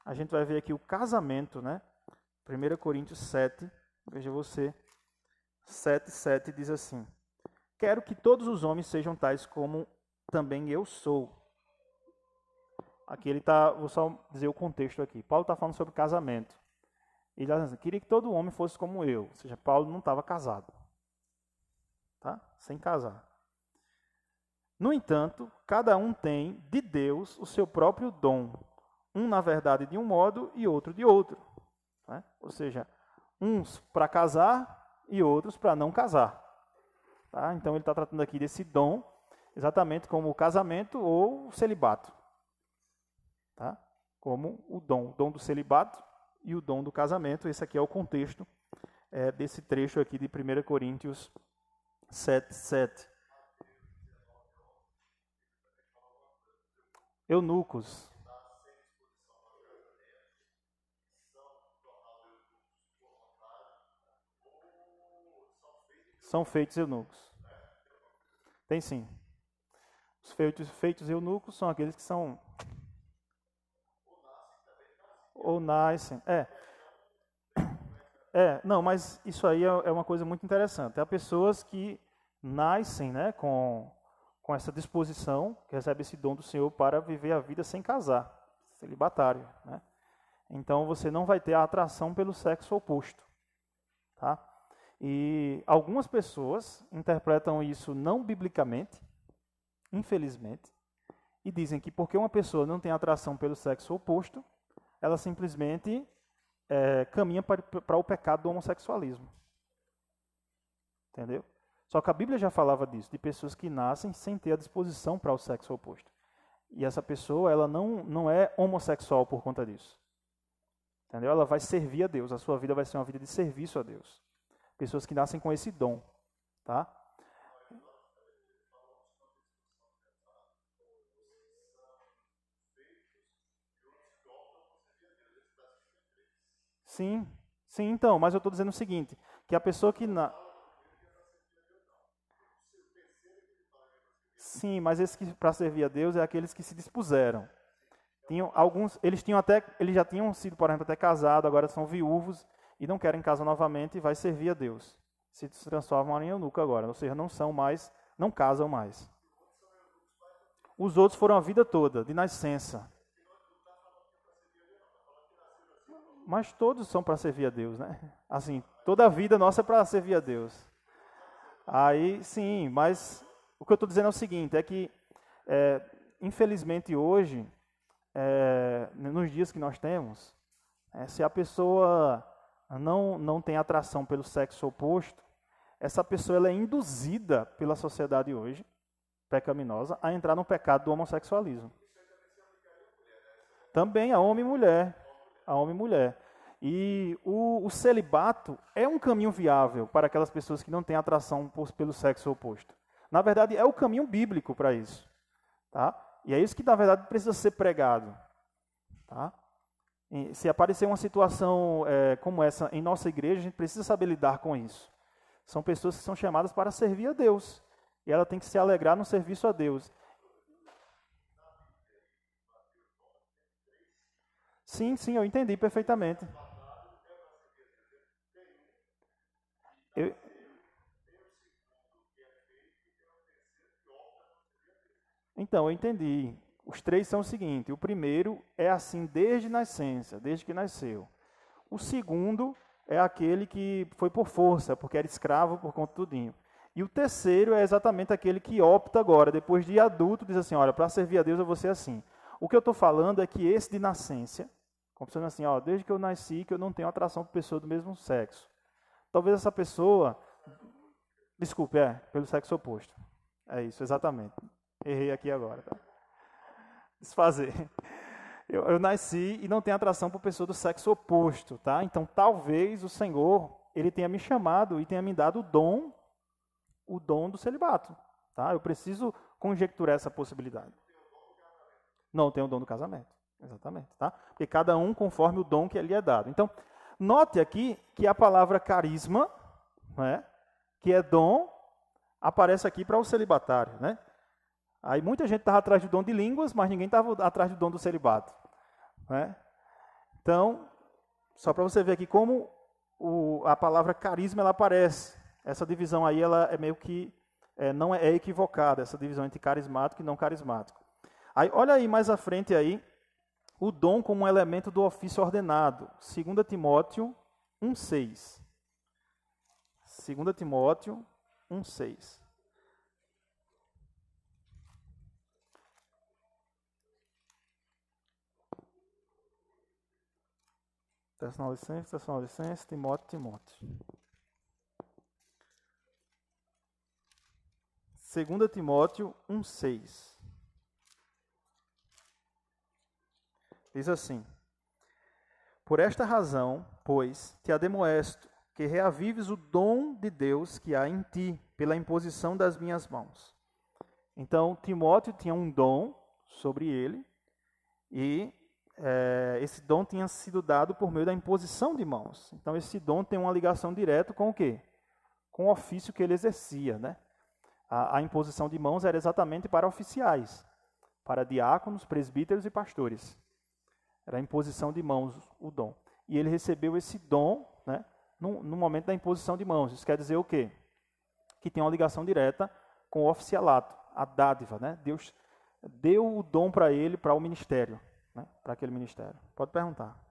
a gente vai ver aqui o casamento, né? 1 Coríntios 7, veja você, 7, 7 diz assim: Quero que todos os homens sejam tais como também eu sou. Aqui ele está, vou só dizer o contexto aqui. Paulo está falando sobre casamento. Ele dizendo, queria que todo homem fosse como eu. Ou seja, Paulo não estava casado. Tá? Sem casar. No entanto, cada um tem de Deus o seu próprio dom, um na verdade de um modo e outro de outro. Né? Ou seja, uns para casar e outros para não casar. Tá? Então ele está tratando aqui desse dom, exatamente como o casamento ou o celibato. Tá? Como o dom, o dom do celibato e o dom do casamento. Esse aqui é o contexto é, desse trecho aqui de 1 Coríntios 7, 7. Eunucos. São feitos eunucos. Tem sim. Os feitos, feitos eunucos são aqueles que são. Ou nascem. É. É, não, mas isso aí é, é uma coisa muito interessante. Há pessoas que nascem né, com com essa disposição, que recebe esse dom do Senhor para viver a vida sem casar, celibatário. Né? Então você não vai ter a atração pelo sexo oposto. Tá? E algumas pessoas interpretam isso não biblicamente, infelizmente, e dizem que porque uma pessoa não tem atração pelo sexo oposto, ela simplesmente é, caminha para, para o pecado do homossexualismo. Entendeu? Só que a Bíblia já falava disso, de pessoas que nascem sem ter a disposição para o sexo oposto. E essa pessoa, ela não, não é homossexual por conta disso. Entendeu? Ela vai servir a Deus, a sua vida vai ser uma vida de serviço a Deus. Pessoas que nascem com esse dom, tá? Sim, sim, então, mas eu estou dizendo o seguinte, que a pessoa que na, Sim, mas esses que para servir a Deus é aqueles que se dispuseram. Tinham alguns, eles tinham até, eles já tinham sido, por exemplo, até casados, agora são viúvos e não querem casar novamente e vai servir a Deus. se transformam em eunuco agora, ou seja, não são mais, não casam mais. Os outros foram a vida toda, de nascença. Mas todos são para servir a Deus, né? Assim, toda a vida nossa é para servir a Deus. Aí, sim, mas o que eu estou dizendo é o seguinte, é que, é, infelizmente hoje, é, nos dias que nós temos, é, se a pessoa não, não tem atração pelo sexo oposto, essa pessoa ela é induzida pela sociedade hoje, pecaminosa, a entrar no pecado do homossexualismo. Também a homem e mulher. A homem e mulher. E o, o, celibato é um caminho viável para aquelas pessoas que não têm atração por, pelo sexo oposto. Na verdade, é o caminho bíblico para isso. Tá? E é isso que, na verdade, precisa ser pregado. Tá? E, se aparecer uma situação é, como essa em nossa igreja, a gente precisa saber lidar com isso. São pessoas que são chamadas para servir a Deus. E ela tem que se alegrar no serviço a Deus. Sim, sim, eu entendi perfeitamente. Eu... Então, eu entendi. Os três são o seguinte: o primeiro é assim desde nascença, desde que nasceu. O segundo é aquele que foi por força, porque era escravo por conta tudinho. E o terceiro é exatamente aquele que opta agora, depois de adulto, diz assim: olha, para servir a Deus eu vou ser assim. O que eu estou falando é que esse de nascença, como assim, ó, desde que eu nasci, que eu não tenho atração por pessoa do mesmo sexo. Talvez essa pessoa, desculpe, é, pelo sexo oposto. É isso, exatamente. Errei aqui agora. Tá? Desfazer. Eu, eu nasci e não tenho atração por pessoa do sexo oposto, tá? Então, talvez o Senhor, ele tenha me chamado e tenha me dado o dom, o dom do celibato, tá? Eu preciso conjecturar essa possibilidade. Não tem o dom do casamento, exatamente, tá? Porque cada um conforme o dom que lhe é dado. Então, Note aqui que a palavra carisma, né, que é dom, aparece aqui para o celibatário. Né? Aí muita gente estava atrás do dom de línguas, mas ninguém estava atrás do dom do celibato. Né? Então, só para você ver aqui como o, a palavra carisma ela aparece. Essa divisão aí ela é meio que é, não é, é equivocada, essa divisão entre carismático e não carismático. Aí, olha aí mais à frente aí, o dom como um elemento do ofício ordenado. 2 Timóteo 1,6. 2 Timóteo 1,6. Tessalonicenses, Tessalonicenses, Timóteo, Timóteo. 2 Timóteo 1,6. Diz assim: Por esta razão, pois, te ademoesto, que reavives o dom de Deus que há em ti, pela imposição das minhas mãos. Então, Timóteo tinha um dom sobre ele, e é, esse dom tinha sido dado por meio da imposição de mãos. Então, esse dom tem uma ligação direta com o quê? Com o ofício que ele exercia, né? A, a imposição de mãos era exatamente para oficiais, para diáconos, presbíteros e pastores. Era a imposição de mãos, o dom. E ele recebeu esse dom né, no, no momento da imposição de mãos. Isso quer dizer o quê? Que tem uma ligação direta com o oficialato, a dádiva. Né? Deus deu o dom para ele, para o ministério, né? para aquele ministério. Pode perguntar.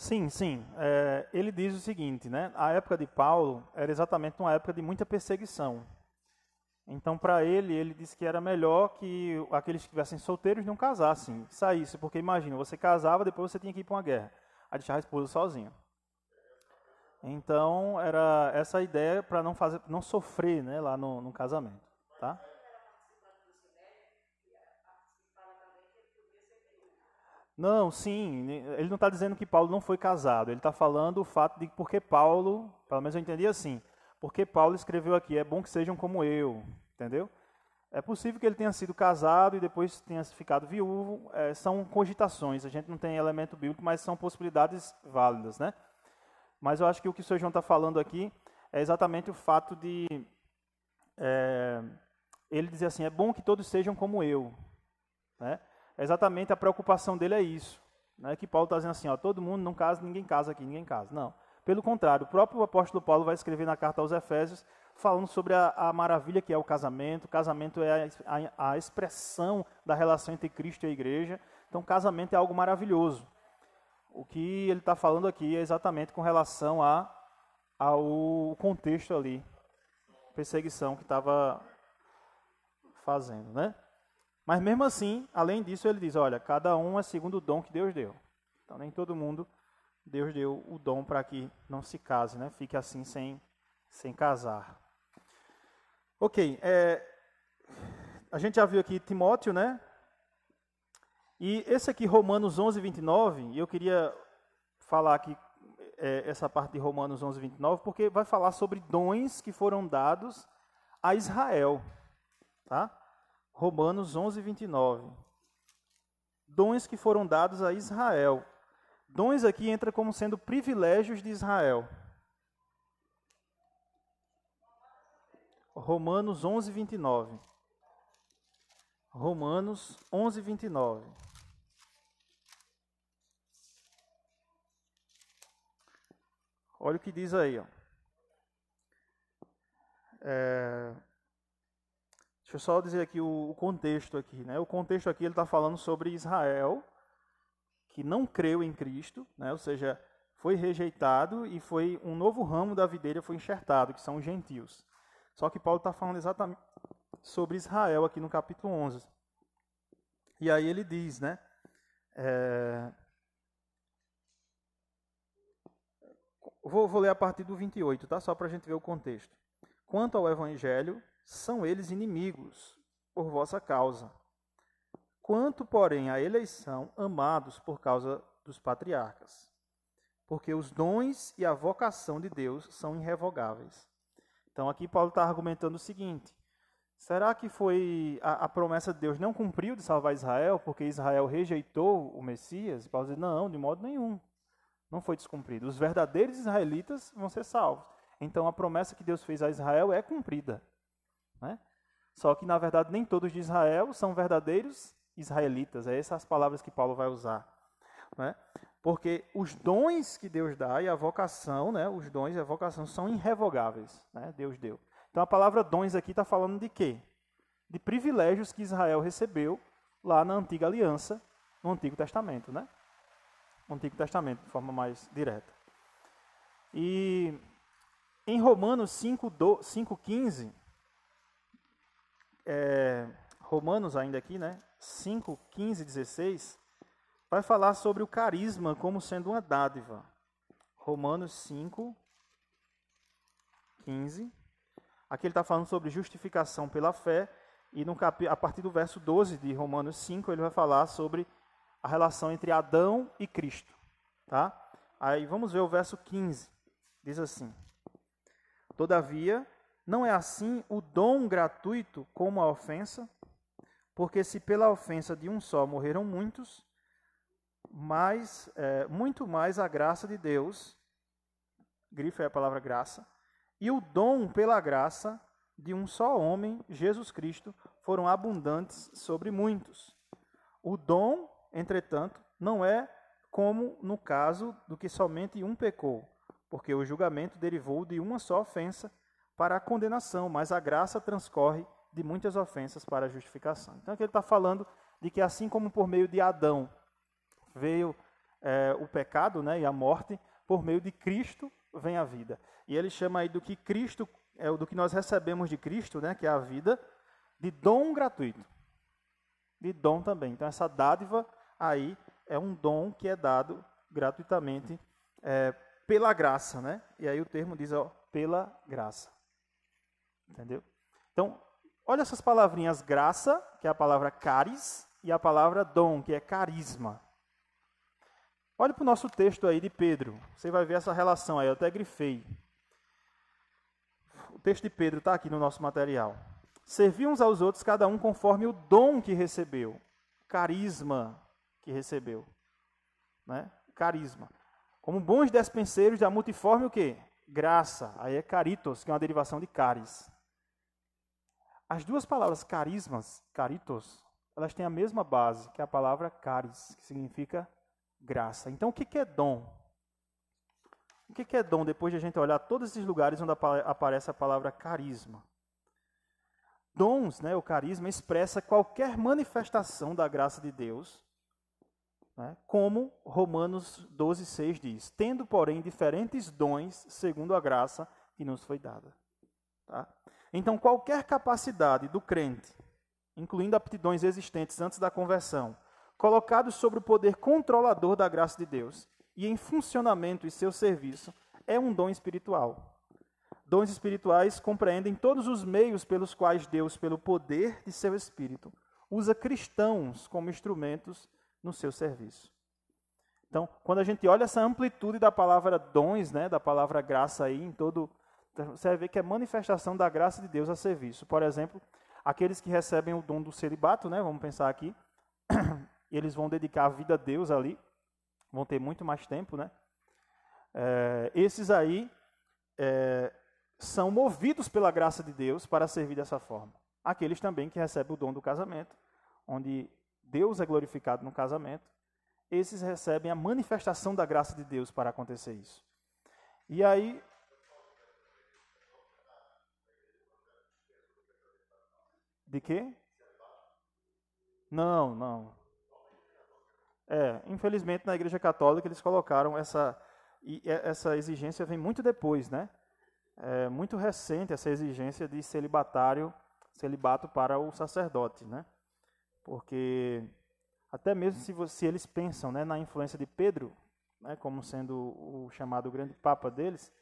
Sim, sim. É, ele diz o seguinte, né? A época de Paulo era exatamente uma época de muita perseguição. Então, para ele, ele disse que era melhor que aqueles que estivessem solteiros não casassem, saíssem, porque imagina, você casava, depois você tinha que ir para uma guerra, a deixar a esposa sozinha. Então, era essa a ideia para não fazer, não sofrer, né, lá no, no casamento, tá? Não, sim, ele não está dizendo que Paulo não foi casado, ele está falando o fato de porque Paulo, pelo menos eu entendi assim, porque Paulo escreveu aqui, é bom que sejam como eu, entendeu? É possível que ele tenha sido casado e depois tenha ficado viúvo, é, são cogitações, a gente não tem elemento bíblico, mas são possibilidades válidas, né? Mas eu acho que o que o Sr. João está falando aqui é exatamente o fato de é, ele dizer assim, é bom que todos sejam como eu, né? Exatamente a preocupação dele é isso. Não é que Paulo está dizendo assim, ó, todo mundo não casa, ninguém casa aqui, ninguém casa. Não. Pelo contrário, o próprio apóstolo Paulo vai escrever na carta aos Efésios, falando sobre a, a maravilha que é o casamento. O casamento é a, a, a, expressão da relação entre Cristo e a igreja. Então, casamento é algo maravilhoso. O que ele está falando aqui é exatamente com relação a, ao contexto ali, perseguição que estava fazendo, né? Mas mesmo assim, além disso, ele diz: olha, cada um é segundo o dom que Deus deu. Então, nem todo mundo Deus deu o dom para que não se case, né? Fique assim sem, sem casar. Ok, é, a gente já viu aqui Timóteo, né? E esse aqui, Romanos 11, 29, e eu queria falar aqui é, essa parte de Romanos 11, 29, porque vai falar sobre dons que foram dados a Israel, tá? Romanos 11, 29. Dons que foram dados a Israel. Dons aqui entra como sendo privilégios de Israel. Romanos 11, 29. Romanos 11, 29. Olha o que diz aí. Ó. É, Deixa eu só dizer aqui o, o contexto aqui, né? O contexto aqui ele está falando sobre Israel que não creu em Cristo, né? Ou seja, foi rejeitado e foi um novo ramo da videira foi enxertado, que são os gentios. Só que Paulo está falando exatamente sobre Israel aqui no capítulo 11. E aí ele diz, né? É... Vou, vou ler a partir do 28, tá? Só para a gente ver o contexto. Quanto ao evangelho, são eles inimigos por vossa causa. Quanto, porém, à eleição, amados por causa dos patriarcas. Porque os dons e a vocação de Deus são irrevogáveis. Então, aqui Paulo está argumentando o seguinte: será que foi a, a, promessa de Deus não cumpriu de salvar Israel porque Israel rejeitou o Messias? Paulo diz: não, de modo nenhum. Não foi descumprido. Os verdadeiros israelitas vão ser salvos. Então, a promessa que Deus fez a Israel é cumprida. Né? Só que, na verdade, nem todos de Israel são verdadeiros israelitas. É essas as palavras que Paulo vai usar. Né? Porque os dons que Deus dá e a vocação, né, os dons e a vocação são irrevogáveis. Né? Deus deu. Então, a palavra dons aqui está falando de quê? De privilégios que Israel recebeu lá na antiga aliança, no Antigo Testamento. Né? No Antigo Testamento, de forma mais direta. E em Romanos 5,15, é, Romanos ainda aqui, né? 5, 15, 16, vai falar sobre o carisma como sendo uma dádiva. Romanos 5, 15. Aqui ele está falando sobre justificação pela fé, e no cap... a partir do verso 12 de Romanos 5, ele vai falar sobre a relação entre Adão e Cristo. Tá? Aí vamos ver o verso 15. Diz assim: Todavia, não é assim o dom gratuito como a ofensa? Porque se pela ofensa de um só morreram muitos, mais, é, muito mais a graça de Deus, grifa é a palavra graça, e o dom pela graça de um só homem, Jesus Cristo, foram abundantes sobre muitos. O dom, entretanto, não é como no caso do que somente um pecou, porque o julgamento derivou de uma só ofensa para a condenação, mas a graça transcorre de muitas ofensas para a justificação. Então aqui ele está falando de que assim como por meio de Adão veio é, o pecado né, e a morte, por meio de Cristo vem a vida. E ele chama aí do que Cristo, é, do que nós recebemos de Cristo, né, que é a vida, de dom gratuito. De dom também. Então essa dádiva aí é um dom que é dado gratuitamente é, pela graça, né? E aí o termo diz, ó, pela graça. Entendeu? Então, olha essas palavrinhas graça, que é a palavra caris, e a palavra dom, que é carisma. Olhe para o nosso texto aí de Pedro. Você vai ver essa relação aí, eu até grifei. O texto de Pedro está aqui no nosso material. Servir uns aos outros, cada um conforme o dom que recebeu, carisma que recebeu. Né? Carisma. Como bons despenseiros da multiforme o quê? Graça. Aí é caritos, que é uma derivação de caris. As duas palavras carismas, caritos, elas têm a mesma base, que é a palavra caris, que significa graça. Então, o que é dom? O que é dom depois de a gente olhar todos esses lugares onde aparece a palavra carisma? Dons, né, o carisma, expressa qualquer manifestação da graça de Deus, né, como Romanos 12, 6 diz: tendo, porém, diferentes dons segundo a graça que nos foi dada. Tá? Então, qualquer capacidade do crente, incluindo aptidões existentes antes da conversão, colocados sobre o poder controlador da graça de Deus e em funcionamento e seu serviço, é um dom espiritual. Dons espirituais compreendem todos os meios pelos quais Deus, pelo poder de seu Espírito, usa cristãos como instrumentos no seu serviço. Então, quando a gente olha essa amplitude da palavra dons, né, da palavra graça aí em todo, você vai ver que é manifestação da graça de Deus a serviço. Por exemplo, aqueles que recebem o dom do celibato, né, vamos pensar aqui, eles vão dedicar a vida a Deus ali, vão ter muito mais tempo, né? É, esses aí é, são movidos pela graça de Deus para servir dessa forma. Aqueles também que recebem o dom do casamento, onde Deus é glorificado no casamento, esses recebem a manifestação da graça de Deus para acontecer isso. E aí. De quê? Não, não. É, infelizmente na Igreja Católica eles colocaram essa. E essa exigência vem muito depois, né? é muito recente essa exigência de celibatário, celibato para o sacerdote, né? Porque até mesmo se, se eles pensam né, na influência de Pedro, né, como sendo o chamado grande papa deles,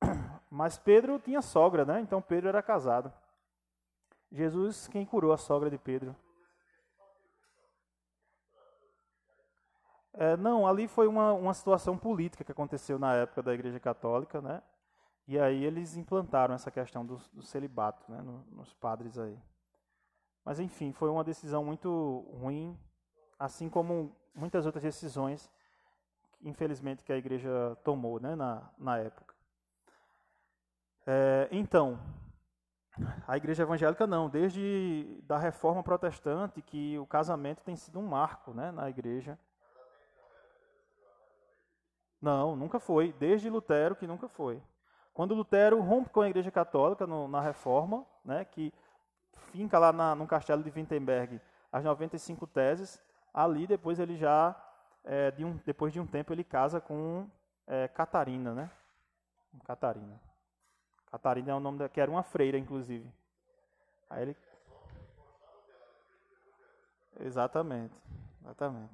mas Pedro tinha sogra, né? Então Pedro era casado. Jesus, quem curou a sogra de Pedro? É, não, ali foi uma, uma situação política que aconteceu na época da Igreja Católica, né? E aí eles implantaram essa questão do, do celibato, né? Nos, padres aí. Mas enfim, foi uma decisão muito ruim, assim como muitas outras decisões, infelizmente, que a Igreja tomou, né? Na, na época. É, então, a Igreja Evangélica não, desde da Reforma Protestante, que o casamento tem sido um marco, né? Na Igreja não, nunca foi. Desde Lutero que nunca foi. Quando Lutero rompe com a Igreja Católica no, na Reforma, né, que finca lá na, no castelo de Wittenberg as 95 teses, ali depois ele já, é, de um, depois de um tempo, ele casa com é, Catarina, né? Catarina. Catarina é o nome da, que era uma freira, inclusive. Aí ele... Exatamente, exatamente.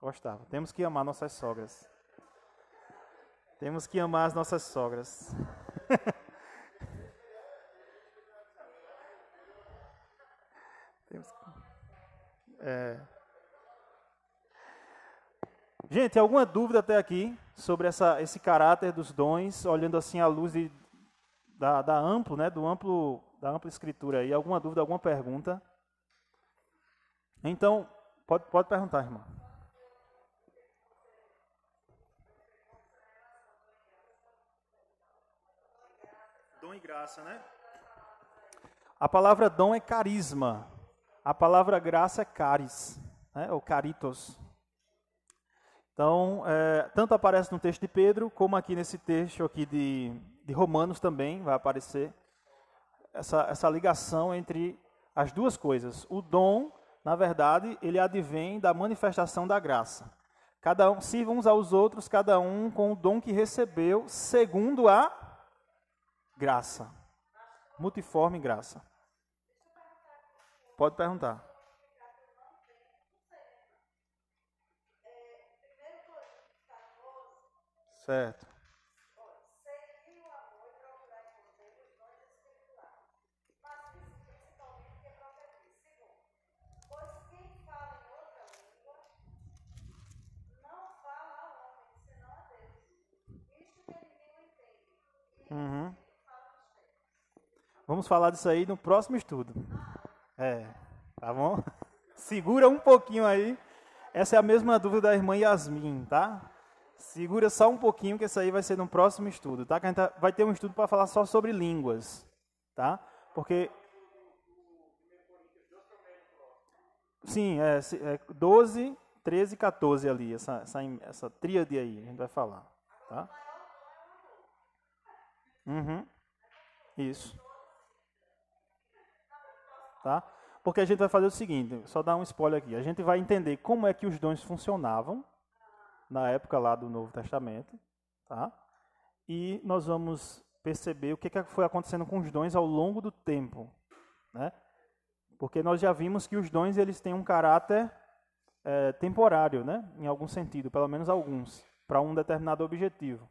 Gostava. Temos que amar nossas sogras. Temos que amar as nossas sogras. Temos é... Gente, alguma dúvida até aqui sobre essa, esse caráter dos dons, olhando assim à luz de, da, da amplo, né, do amplo, da ampla escritura aí? Alguma dúvida, alguma pergunta? Então, pode, pode perguntar, irmão. Dom e graça, né? A palavra dom é carisma. A palavra graça é caris, né? ou caritos. Então, é, tanto aparece no texto de Pedro, como aqui nesse texto aqui de, de Romanos também vai aparecer essa, essa ligação entre as duas coisas. O dom, na verdade, ele advém da manifestação da graça. Cada um sirva uns aos outros, cada um com o dom que recebeu, segundo a Graça. Multiforme graça. Pode perguntar. Certo. Vamos falar disso aí no próximo estudo. É, tá bom? Segura um pouquinho aí. Essa é a mesma dúvida da irmã Yasmin, tá? Segura só um pouquinho que isso aí vai ser no próximo estudo, tá? Que a gente tá, vai ter um estudo para falar só sobre línguas, tá? Porque Sim, é, é 12, 13 e 14 ali, essa, essa, essa tríade aí, a gente vai falar. Tá? Uhum. Isso. Tá? Porque a gente vai fazer o seguinte, só dar um spoiler aqui. A gente vai entender como é que os dons funcionavam na época lá do Novo Testamento, tá? E nós vamos perceber o que, foi acontecendo com os dons ao longo do tempo, né? Porque nós já vimos que os dons eles têm um caráter é, temporário, né? Em algum sentido, pelo menos alguns, para um determinado objetivo.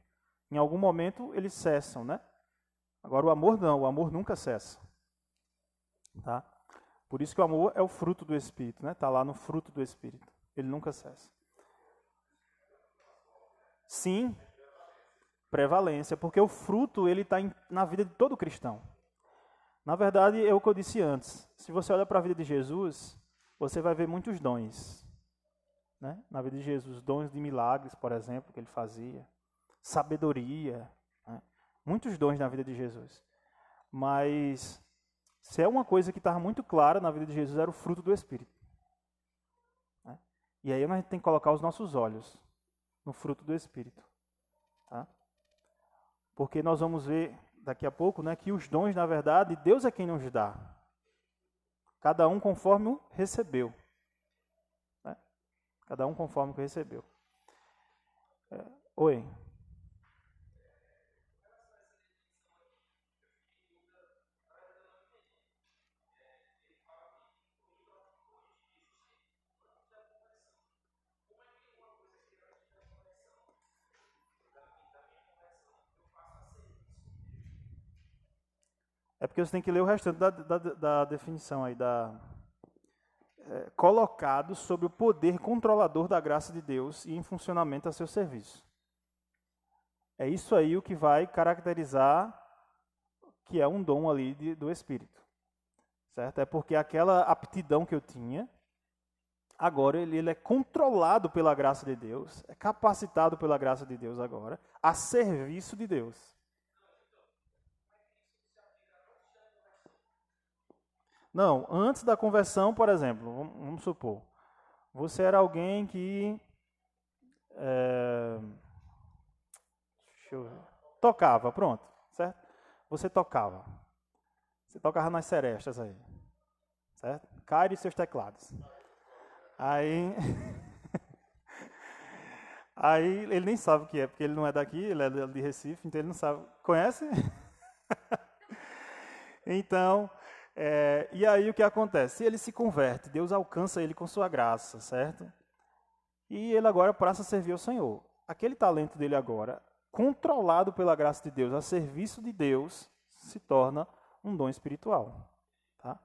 Em algum momento eles cessam, né? Agora o amor não, o amor nunca cessa, tá? Por isso que o amor é o fruto do Espírito, né? Está lá no fruto do Espírito. Ele nunca cessa. Sim, prevalência, porque o fruto ele está na vida de todo cristão. Na verdade, é o que eu disse antes. Se você olha para a vida de Jesus, você vai ver muitos dons. Né? Na vida de Jesus, dons de milagres, por exemplo, que ele fazia, sabedoria, né? muitos dons na vida de Jesus. Mas se é uma coisa que estava muito clara na vida de Jesus, era o fruto do Espírito. Né? E aí a gente tem que colocar os nossos olhos no fruto do Espírito. Tá? Porque nós vamos ver daqui a pouco, né, que os dons, na verdade, Deus é quem nos dá. Cada um conforme o recebeu. Né? Cada um conforme o que recebeu. É, oi. É porque você tem que ler o restante da, da, da definição aí, da, é, colocado sob o poder controlador da graça de Deus e em funcionamento a seu serviço. É isso aí o que vai caracterizar que é um dom ali de, do Espírito. Certo? É porque aquela aptidão que eu tinha, agora ele, ele é controlado pela graça de Deus, é capacitado pela graça de Deus agora, a serviço de Deus. Não, antes da conversão, por exemplo, vamos, supor, você era alguém que é, tocava, pronto, certo? Você tocava. Você tocava nas serestas aí, certo? Caire seus teclados. Aí, aí ele nem sabe o que é, porque ele não é daqui, ele é de Recife, então ele não sabe. Conhece? então, é, e aí o que acontece? Ele se converte, Deus alcança ele com sua graça, certo? E ele agora passa a servir ao Senhor. Aquele talento dele agora, controlado pela graça de Deus, a serviço de Deus, se torna um dom espiritual. Tá?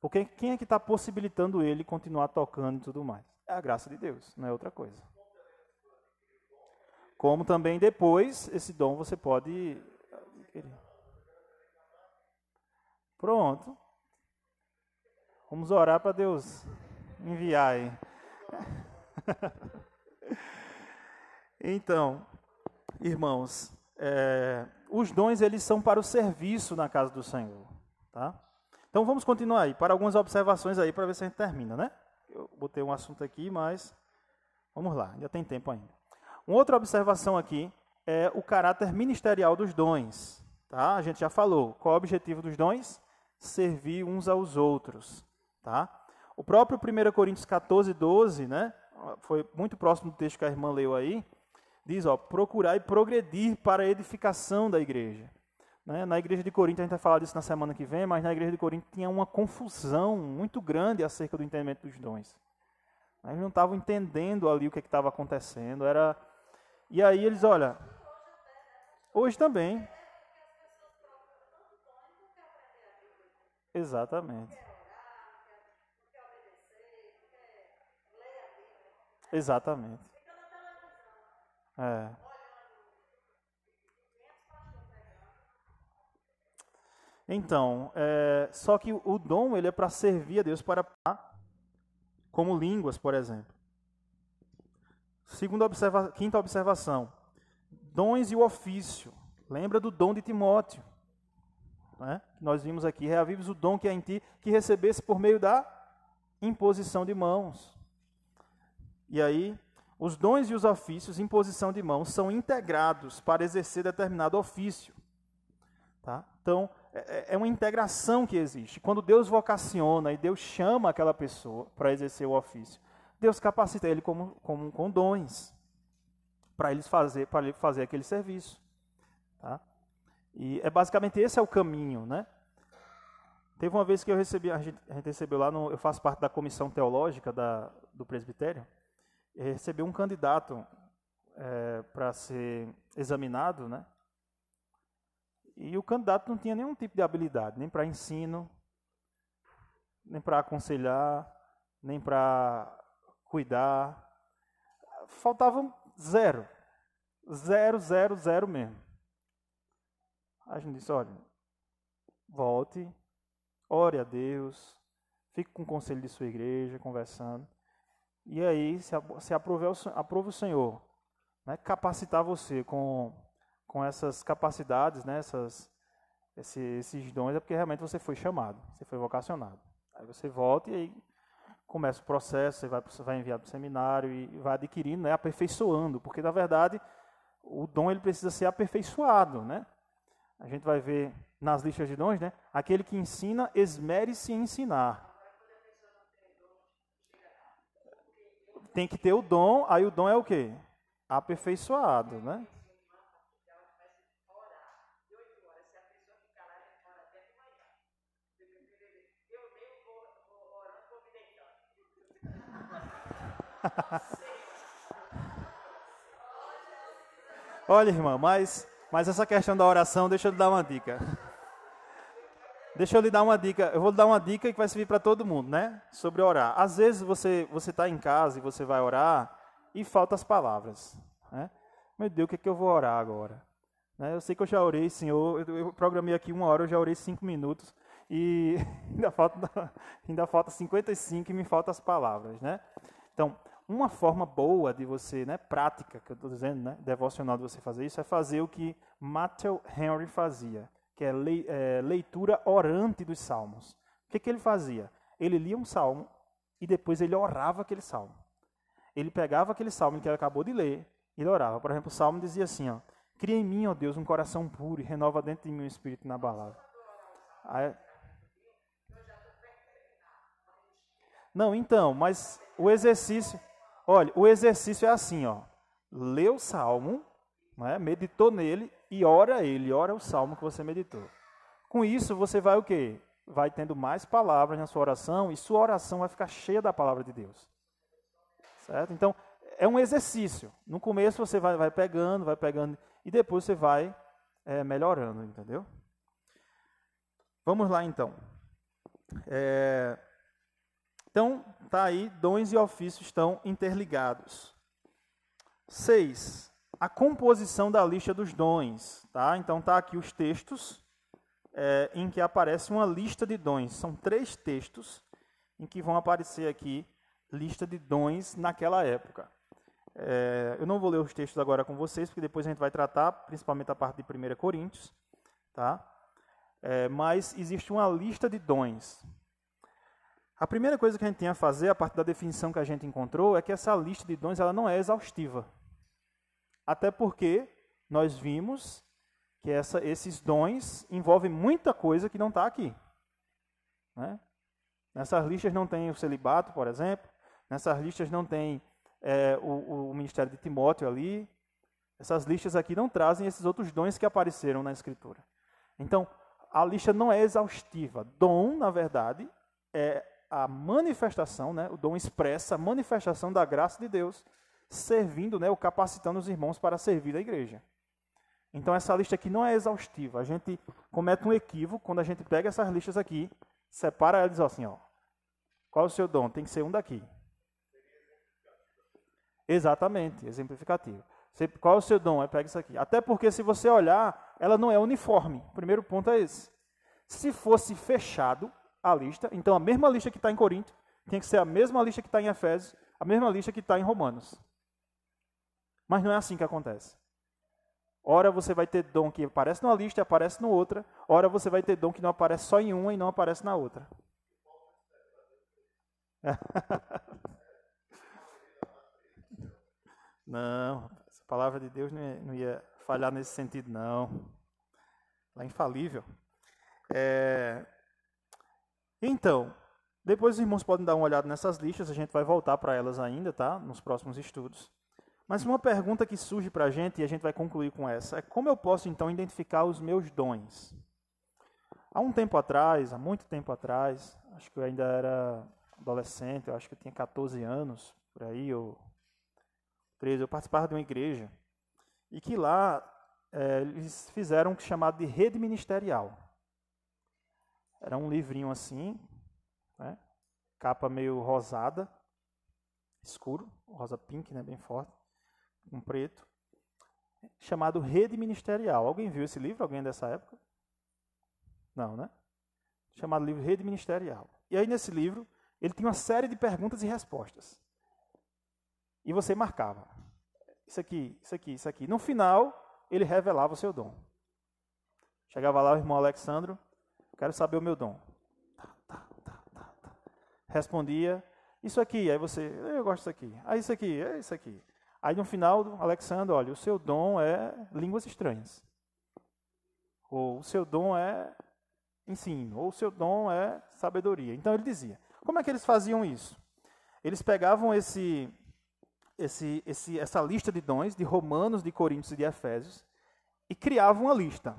Porque quem é que está possibilitando ele continuar tocando e tudo mais? É a graça de Deus, não é outra coisa. Como também depois, esse dom você pode. Pronto. Vamos orar para Deus enviar aí. então, irmãos, é, os dons eles são para o serviço na casa do Senhor, tá? Então vamos continuar aí para algumas observações aí para ver se a gente termina, né? Eu botei um assunto aqui, mas vamos lá, ainda tem tempo ainda. Uma outra observação aqui é o caráter ministerial dos dons, tá? A gente já falou. Qual é o objetivo dos dons? Servir uns aos outros. Tá? O próprio 1 Coríntios 14, 12, né, foi muito próximo do texto que a irmã leu aí, diz, ó, procurar e progredir para a edificação da igreja. Né? Na igreja de Corinto, a gente vai falar disso na semana que vem, mas na igreja de Corinto tinha uma confusão muito grande acerca do entendimento dos dons. Eles não estavam entendendo ali o que é estava acontecendo. Era... E aí eles, olha, hoje também. Exatamente. Exatamente. É. Então, é, só que o dom ele é para servir a Deus para como línguas, por exemplo. Segunda observa, quinta observação, dons e o ofício. Lembra do dom de Timóteo, né? Nós vimos aqui, reavives o dom que é em ti, que recebesse por meio da imposição de mãos. E aí, os dons e os ofícios, imposição de mãos, são integrados para exercer determinado ofício. Tá? Então, é, é, é uma integração que existe. Quando Deus vocaciona e Deus chama aquela pessoa para exercer o ofício, Deus capacita ele como, como, com dons para eles fazer, para fazer aquele serviço. Tá? E é basicamente esse é o caminho, né? Teve uma vez que eu recebi, a gente, a gente recebeu lá, no, eu faço parte da comissão teológica da, do presbitério, recebi um candidato é, para ser examinado, né? E o candidato não tinha nenhum tipo de habilidade, nem para ensino, nem para aconselhar, nem para cuidar. Faltava zero. Zero, zero, zero mesmo. A gente disse, olha, volte, ore a Deus, fique com o conselho de sua igreja, conversando. E aí, se, se aprove, aprove o Senhor, né, capacitar você com, com essas capacidades, né, essas, esse, esses dons, é porque realmente você foi chamado, você foi vocacionado. Aí você volta e aí começa o processo, você vai, você vai enviar para o seminário e vai adquirindo, né, aperfeiçoando, porque na verdade o dom ele precisa ser aperfeiçoado, né? A gente vai ver nas listas de dons, né? Aquele que ensina, esmere-se em ensinar. Tem que ter o dom, aí o dom é o quê? Aperfeiçoado, né? Olha, irmã, mas mas essa questão da oração, deixa eu lhe dar uma dica. Deixa eu lhe dar uma dica. Eu vou lhe dar uma dica que vai servir para todo mundo, né? Sobre orar. Às vezes você você está em casa e você vai orar e faltam as palavras, né? Meu Deus, o que, é que eu vou orar agora? Né? Eu sei que eu já orei, Senhor. Eu, eu programei aqui uma hora, eu já orei cinco minutos e ainda falta ainda falta 55 e me faltam as palavras, né? Então, uma forma boa de você, né, prática, que eu estou dizendo, né, devocional de você fazer isso, é fazer o que Matthew Henry fazia, que é, le, é leitura orante dos salmos. O que, que ele fazia? Ele lia um salmo e depois ele orava aquele salmo. Ele pegava aquele salmo que ele acabou de ler e ele orava. Por exemplo, o salmo dizia assim, ó, Cria em mim, ó Deus, um coração puro e renova dentro de mim um espírito inabalável. Aí, não, então, mas o exercício, Olha, o exercício é assim, ó. Lê o salmo, né, meditou nele e ora ele, ora o salmo que você meditou. Com isso, você vai o quê? Vai tendo mais palavras na sua oração e sua oração vai ficar cheia da palavra de Deus. Certo? Então, é um exercício. No começo você vai, vai pegando, vai pegando, e depois você vai é, melhorando, entendeu? Vamos lá então. É, então, tá aí, dons e ofícios estão interligados. Seis, a composição da lista dos dons. Tá? Então, tá aqui os textos é, em que aparece uma lista de dons. São três textos em que vão aparecer aqui lista de dons naquela época. É, eu não vou ler os textos agora com vocês, porque depois a gente vai tratar, principalmente a parte de 1 Coríntios. Tá? É, mas existe uma lista de dons. A primeira coisa que a gente tem a fazer, a partir da definição que a gente encontrou, é que essa lista de dons ela não é exaustiva. Até porque nós vimos que essa, esses dons envolvem muita coisa que não está aqui. Né? Nessas listas não tem o celibato, por exemplo. Nessas listas não tem é, o, o ministério de Timóteo ali. Essas listas aqui não trazem esses outros dons que apareceram na Escritura. Então, a lista não é exaustiva. Dom, na verdade, é a manifestação, né, o dom expressa a manifestação da graça de Deus, servindo, né, ou capacitando os irmãos para servir a igreja. Então essa lista aqui não é exaustiva. A gente comete um equívoco quando a gente pega essas listas aqui, separa elas e diz assim, ó, qual é o seu dom? Tem que ser um daqui. Exatamente, exemplificativo. Qual é o seu dom? Aí pega isso aqui. Até porque se você olhar, ela não é uniforme. O primeiro ponto é esse. Se fosse fechado a lista, então a mesma lista que está em Corinto tinha que ser a mesma lista que está em Efésios, a mesma lista que está em Romanos. Mas não é assim que acontece. Ora você vai ter dom que aparece numa lista e aparece na outra. Ora você vai ter dom que não aparece só em uma e não aparece na outra. não, a palavra de Deus não ia, não ia falhar nesse sentido, não. Ela é infalível. É... Então, depois os irmãos podem dar uma olhada nessas listas, a gente vai voltar para elas ainda, tá? Nos próximos estudos. Mas uma pergunta que surge para a gente, e a gente vai concluir com essa, é como eu posso então identificar os meus dons? Há um tempo atrás, há muito tempo atrás, acho que eu ainda era adolescente, eu acho que eu tinha 14 anos, por aí, ou 13, eu participava de uma igreja, e que lá é, eles fizeram o que chamado de rede ministerial. Era um livrinho assim, né, capa meio rosada, escuro, rosa pink, né, bem forte um preto, chamado Rede Ministerial. Alguém viu esse livro? Alguém dessa época? Não, né? Chamado livro Rede Ministerial. E aí nesse livro, ele tinha uma série de perguntas e respostas. E você marcava. Isso aqui, isso aqui, isso aqui. No final, ele revelava o seu dom. Chegava lá o irmão Alexandro, quero saber o meu dom. Tá, tá, tá, Respondia, isso aqui, aí você, eu gosto disso aqui. Ah, isso aqui, é isso aqui. Aí no final, Alexandre, olha, o seu dom é línguas estranhas. Ou o seu dom é ensino, ou o seu dom é sabedoria. Então ele dizia. Como é que eles faziam isso? Eles pegavam esse, esse, esse, essa lista de dons de Romanos, de Coríntios e de Efésios e criavam uma lista.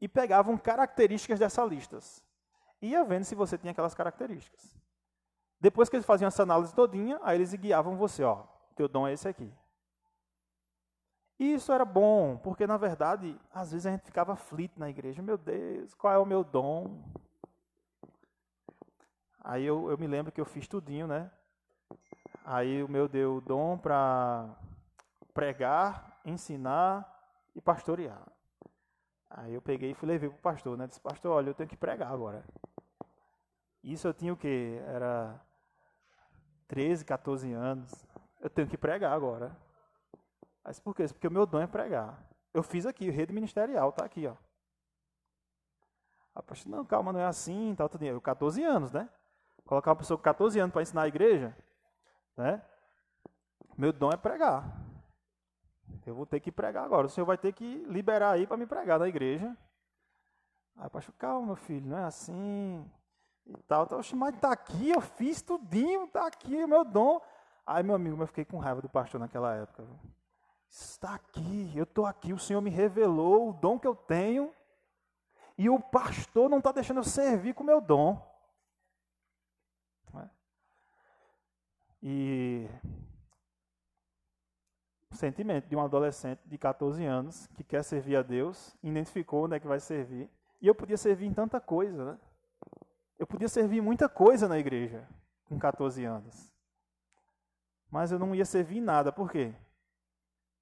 E pegavam características dessas listas. E ia vendo se você tinha aquelas características. Depois que eles faziam essa análise todinha, aí eles guiavam você, ó, teu dom é esse aqui. E isso era bom, porque na verdade, às vezes a gente ficava aflito na igreja. Meu Deus, qual é o meu dom? Aí eu, eu me lembro que eu fiz tudinho, né? Aí o meu deu dom para pregar, ensinar e pastorear. Aí eu peguei e fui para o pastor, né? Disse, pastor, olha, eu tenho que pregar agora. Isso eu tinha o quê? Era 13, 14 anos eu tenho que pregar agora. Mas por quê? Porque o meu dom é pregar. Eu fiz aqui, rede ministerial, tá aqui, ó. A pastor, não, calma, não é assim, tal, tudo. Eu, 14 anos, né? Colocar uma pessoa com 14 anos para ensinar a igreja, né? Meu dom é pregar. Eu vou ter que pregar agora. O senhor vai ter que liberar aí para me pregar na igreja. Aí o pastor, calma, meu filho, não é assim. E tal, tal. Mas tá aqui, eu fiz tudinho, tá aqui o meu dom. Aí, meu amigo, eu fiquei com raiva do pastor naquela época. Está aqui, eu estou aqui, o Senhor me revelou o dom que eu tenho, e o pastor não está deixando eu servir com o meu dom. É? E o sentimento de um adolescente de 14 anos que quer servir a Deus, identificou onde é que vai servir. E eu podia servir em tanta coisa, né? Eu podia servir muita coisa na igreja com 14 anos. Mas eu não ia servir em nada. Por quê?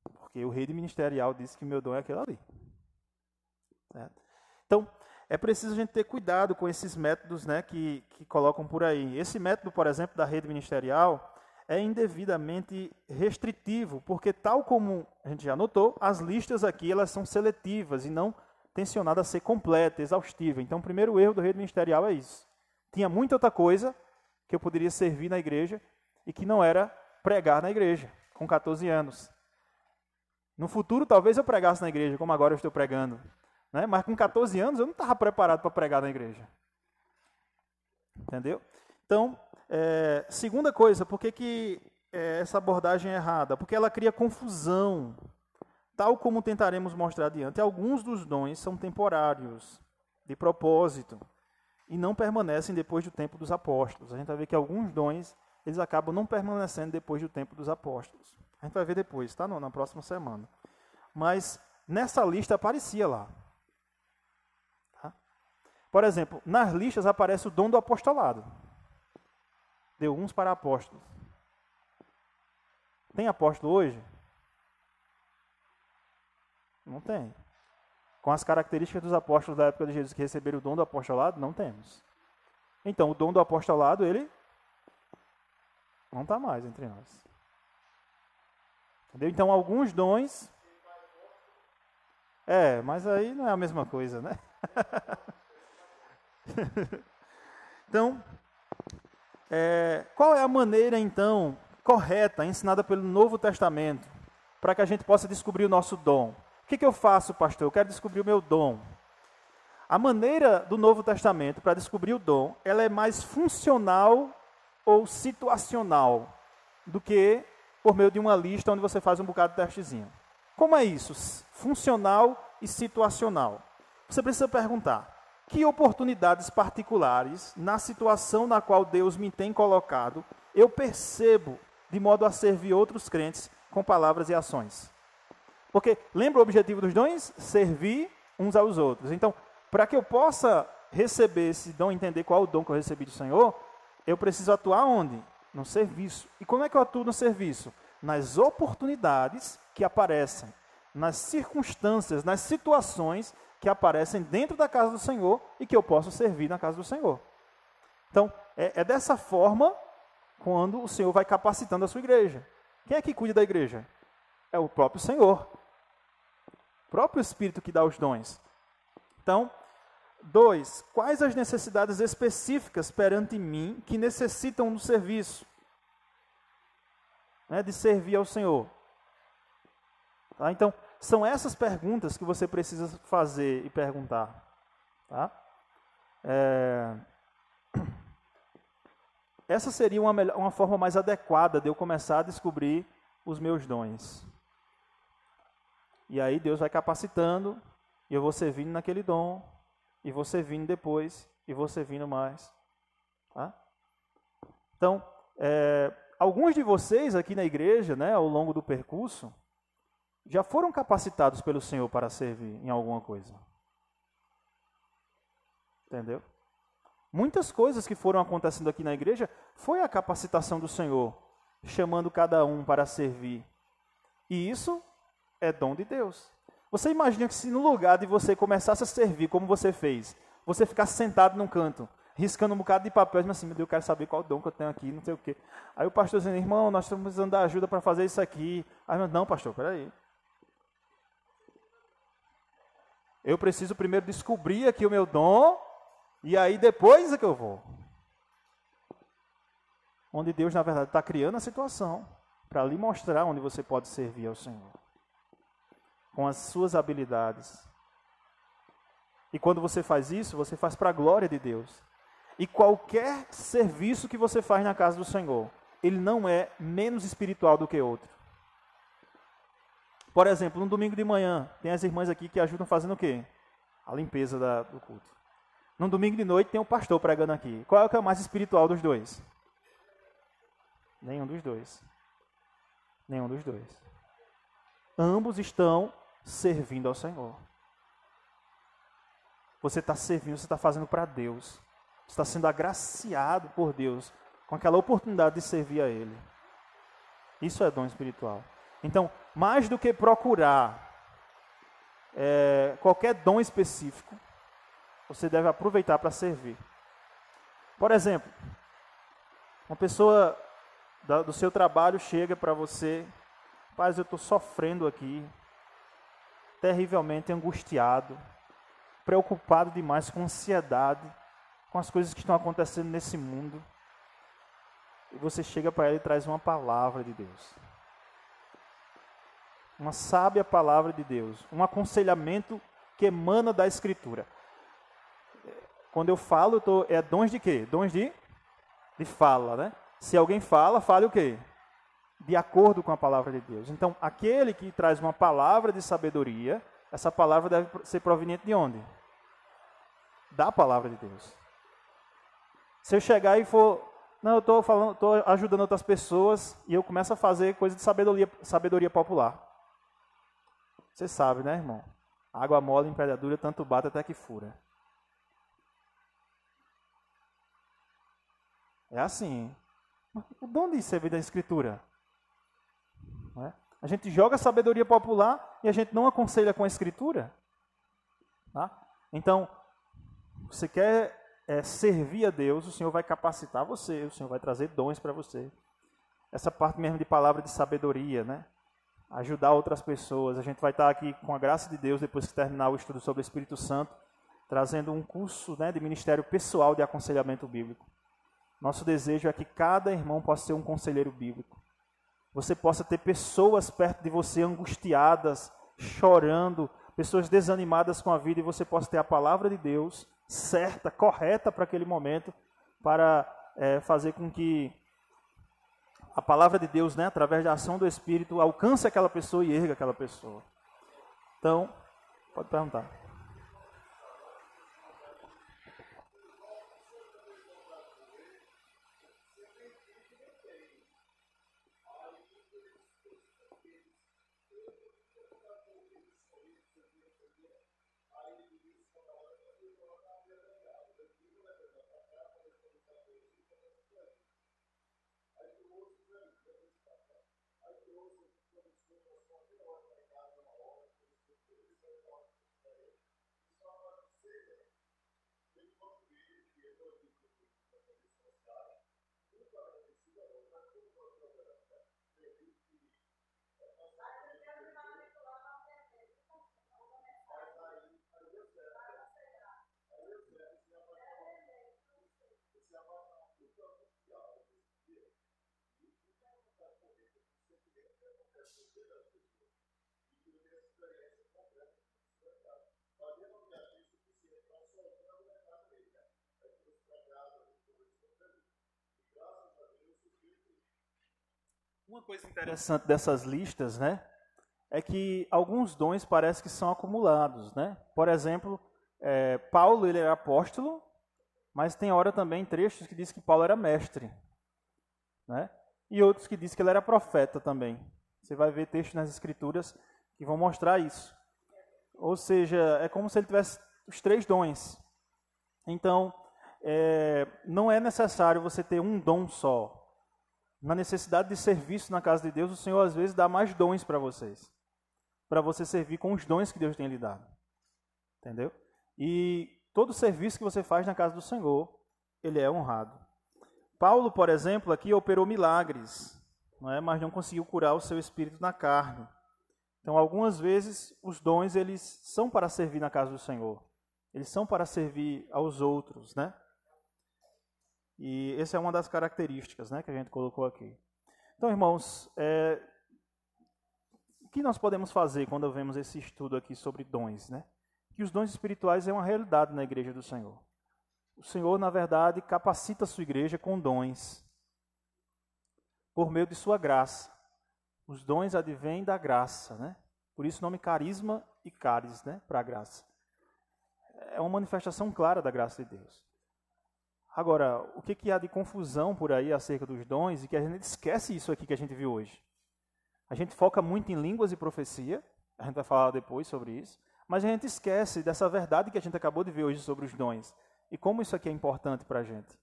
Porque o rei ministerial disse que meu dom é aquele ali. Certo? Então, é preciso a gente ter cuidado com esses métodos né, que, que colocam por aí. Esse método, por exemplo, da rede ministerial é indevidamente restritivo, porque tal como a gente já notou, as listas aqui elas são seletivas e não tensionadas a ser completa, exaustiva. Então, o primeiro erro do rede ministerial é isso. Tinha muita outra coisa que eu poderia servir na igreja e que não era pregar na igreja, com 14 anos. No futuro, talvez eu pregasse na igreja, como agora eu estou pregando. Né? Mas com 14 anos, eu não estava preparado para pregar na igreja. Entendeu? Então, é, segunda coisa, por que, que é, essa abordagem é errada? Porque ela cria confusão. Tal como tentaremos mostrar adiante, alguns dos dons são temporários, de propósito, e não permanecem depois do tempo dos apóstolos. A gente vai ver que alguns dons eles acabam não permanecendo depois do tempo dos apóstolos. A gente vai ver depois, tá? na próxima semana. Mas nessa lista aparecia lá. Tá? Por exemplo, nas listas aparece o dom do apostolado. Deu uns para apóstolos. Tem apóstolo hoje? Não tem. com as características dos apóstolos da época de Jesus que receberam o dom do apostolado? Não temos. Então, o dom do apostolado, ele não está mais entre nós. Entendeu? Então, alguns dons. É, mas aí não é a mesma coisa, né? então, é, qual é a maneira, então, correta, ensinada pelo Novo Testamento, para que a gente possa descobrir o nosso dom? O que, que eu faço, pastor? Eu quero descobrir o meu dom. A maneira do Novo Testamento para descobrir o dom, ela é mais funcional ou situacional do que por meio de uma lista onde você faz um bocado de testezinho. Como é isso? Funcional e situacional. Você precisa perguntar: que oportunidades particulares, na situação na qual Deus me tem colocado, eu percebo de modo a servir outros crentes com palavras e ações? Porque lembra o objetivo dos dons? Servir uns aos outros. Então, para que eu possa receber esse dom, entender qual é o dom que eu recebi do Senhor, eu preciso atuar onde? No serviço. E como é que eu atuo no serviço? Nas oportunidades que aparecem, nas circunstâncias, nas situações que aparecem dentro da casa do Senhor e que eu posso servir na casa do Senhor. Então, é, é dessa forma quando o Senhor vai capacitando a sua igreja. Quem é que cuida da igreja? É o próprio Senhor. O próprio Espírito que dá os dons. Então, dois, quais as necessidades específicas perante mim que necessitam do serviço? Né, de servir ao Senhor. Tá? Então, são essas perguntas que você precisa fazer e perguntar. Tá? É... Essa seria uma, melhor, uma forma mais adequada de eu começar a descobrir os meus dons. E aí Deus vai capacitando, e eu vou servindo naquele dom, e vou servindo depois, e vou servindo mais. Tá? Então, é, alguns de vocês aqui na igreja, né, ao longo do percurso, já foram capacitados pelo Senhor para servir em alguma coisa. Entendeu? Muitas coisas que foram acontecendo aqui na igreja foi a capacitação do Senhor, chamando cada um para servir. E isso é dom de Deus. Você imagina que se no lugar de você começasse a servir como você fez, você ficasse sentado num canto, riscando um bocado de papel, mas assim, meu Deus, eu quero saber qual dom que eu tenho aqui, não sei o quê. Aí o pastor dizendo, irmão, nós estamos precisando da ajuda para fazer isso aqui. Aí, não, pastor, peraí. Eu preciso primeiro descobrir aqui o meu dom, e aí depois é que eu vou. Onde Deus, na verdade, está criando a situação para lhe mostrar onde você pode servir ao Senhor. Com as suas habilidades. E quando você faz isso, você faz para a glória de Deus. E qualquer serviço que você faz na casa do Senhor, ele não é menos espiritual do que outro. Por exemplo, no domingo de manhã, tem as irmãs aqui que ajudam fazendo o quê? A limpeza da, do culto. No domingo de noite tem o um pastor pregando aqui. Qual é o que é o mais espiritual dos dois? Nenhum dos dois. Nenhum dos dois. Ambos estão servindo ao Senhor. Você está servindo, você está fazendo para Deus. Você está sendo agraciado por Deus com aquela oportunidade de servir a Ele. Isso é dom espiritual. Então, mais do que procurar é, qualquer dom específico, você deve aproveitar para servir. Por exemplo, uma pessoa da, do seu trabalho chega para você, paz, eu estou sofrendo aqui, terrivelmente angustiado, preocupado demais com ansiedade, com as coisas que estão acontecendo nesse mundo. E você chega para ela e traz uma palavra de Deus uma sábia palavra de Deus, um aconselhamento que emana da Escritura. Quando eu falo, eu tô, é dons de quê? Dons de, de fala, né? Se alguém fala, fale o quê? De acordo com a palavra de Deus. Então, aquele que traz uma palavra de sabedoria, essa palavra deve ser proveniente de onde? Da palavra de Deus. Se eu chegar e for, não, eu estou falando, estou ajudando outras pessoas e eu começo a fazer coisa de sabedoria, sabedoria popular. Você sabe, né, irmão? Água mole dura, tanto bate até que fura. É assim. De onde isso é da Escritura? É? A gente joga sabedoria popular e a gente não aconselha com a Escritura. Tá? Então, você quer é, servir a Deus, o Senhor vai capacitar você, o Senhor vai trazer dons para você. Essa parte mesmo de palavra de sabedoria, né? Ajudar outras pessoas. A gente vai estar aqui com a graça de Deus, depois que terminar o estudo sobre o Espírito Santo, trazendo um curso né, de ministério pessoal de aconselhamento bíblico. Nosso desejo é que cada irmão possa ser um conselheiro bíblico. Você possa ter pessoas perto de você angustiadas, chorando, pessoas desanimadas com a vida, e você possa ter a palavra de Deus certa, correta para aquele momento, para é, fazer com que a palavra de Deus, né, através da ação do Espírito, alcance aquela pessoa e erga aquela pessoa. Então, pode perguntar. Uma coisa interessante dessas listas, né, é que alguns dons parece que são acumulados, né? Por exemplo, é, Paulo ele era apóstolo, mas tem hora também trechos que diz que Paulo era mestre, né? E outros que diz que ele era profeta também. Você vai ver textos nas escrituras que vão mostrar isso. Ou seja, é como se ele tivesse os três dons. Então, é, não é necessário você ter um dom só. Na necessidade de serviço na casa de Deus, o Senhor às vezes dá mais dons para vocês. Para você servir com os dons que Deus tem lhe dado. Entendeu? E todo serviço que você faz na casa do Senhor, ele é honrado. Paulo, por exemplo, aqui operou milagres, não é? mas não conseguiu curar o seu espírito na carne. Então, algumas vezes, os dons eles são para servir na casa do Senhor. Eles são para servir aos outros, né? E essa é uma das características né, que a gente colocou aqui. Então, irmãos, é, o que nós podemos fazer quando vemos esse estudo aqui sobre dons? Né? Que os dons espirituais é uma realidade na igreja do Senhor. O Senhor, na verdade, capacita a sua igreja com dons, por meio de sua graça. Os dons advêm da graça, né? Por isso o nome carisma e caris, né? Para a graça. É uma manifestação clara da graça de Deus. Agora, o que, que há de confusão por aí acerca dos dons e que a gente esquece isso aqui que a gente viu hoje? A gente foca muito em línguas e profecia, a gente vai falar depois sobre isso, mas a gente esquece dessa verdade que a gente acabou de ver hoje sobre os dons e como isso aqui é importante para a gente.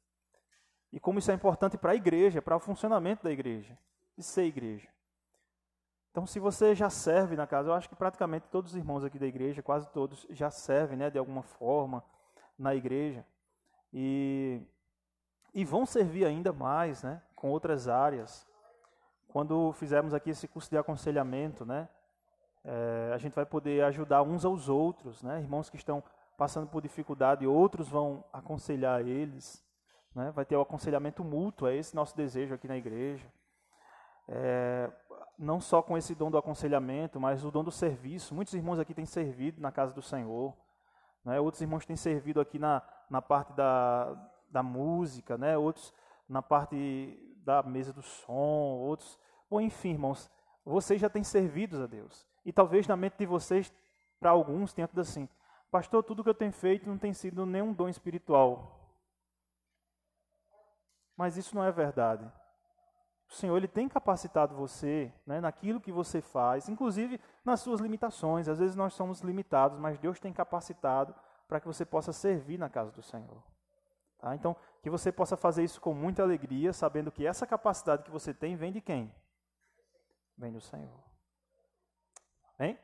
E como isso é importante para a igreja, para o funcionamento da igreja, de ser igreja. Então, se você já serve na casa, eu acho que praticamente todos os irmãos aqui da igreja, quase todos, já servem né, de alguma forma na igreja e, e vão servir ainda mais né, com outras áreas. Quando fizermos aqui esse curso de aconselhamento, né, é, a gente vai poder ajudar uns aos outros, né, irmãos que estão passando por dificuldade, outros vão aconselhar eles. Né, vai ter o aconselhamento mútuo, é esse nosso desejo aqui na igreja. É, não só com esse dom do aconselhamento, mas o dom do serviço. Muitos irmãos aqui têm servido na casa do Senhor. Né? Outros irmãos têm servido aqui na, na parte da, da música, né? outros na parte da mesa do som, outros. Bom, enfim, irmãos, vocês já têm servido a Deus. E talvez na mente de vocês, para alguns, tenha tudo assim: Pastor, tudo que eu tenho feito não tem sido nenhum dom espiritual. Mas isso não é verdade. O Senhor ele tem capacitado você né, naquilo que você faz, inclusive nas suas limitações. Às vezes nós somos limitados, mas Deus tem capacitado para que você possa servir na casa do Senhor. Tá? Então, que você possa fazer isso com muita alegria, sabendo que essa capacidade que você tem vem de quem? Vem do Senhor. Amém?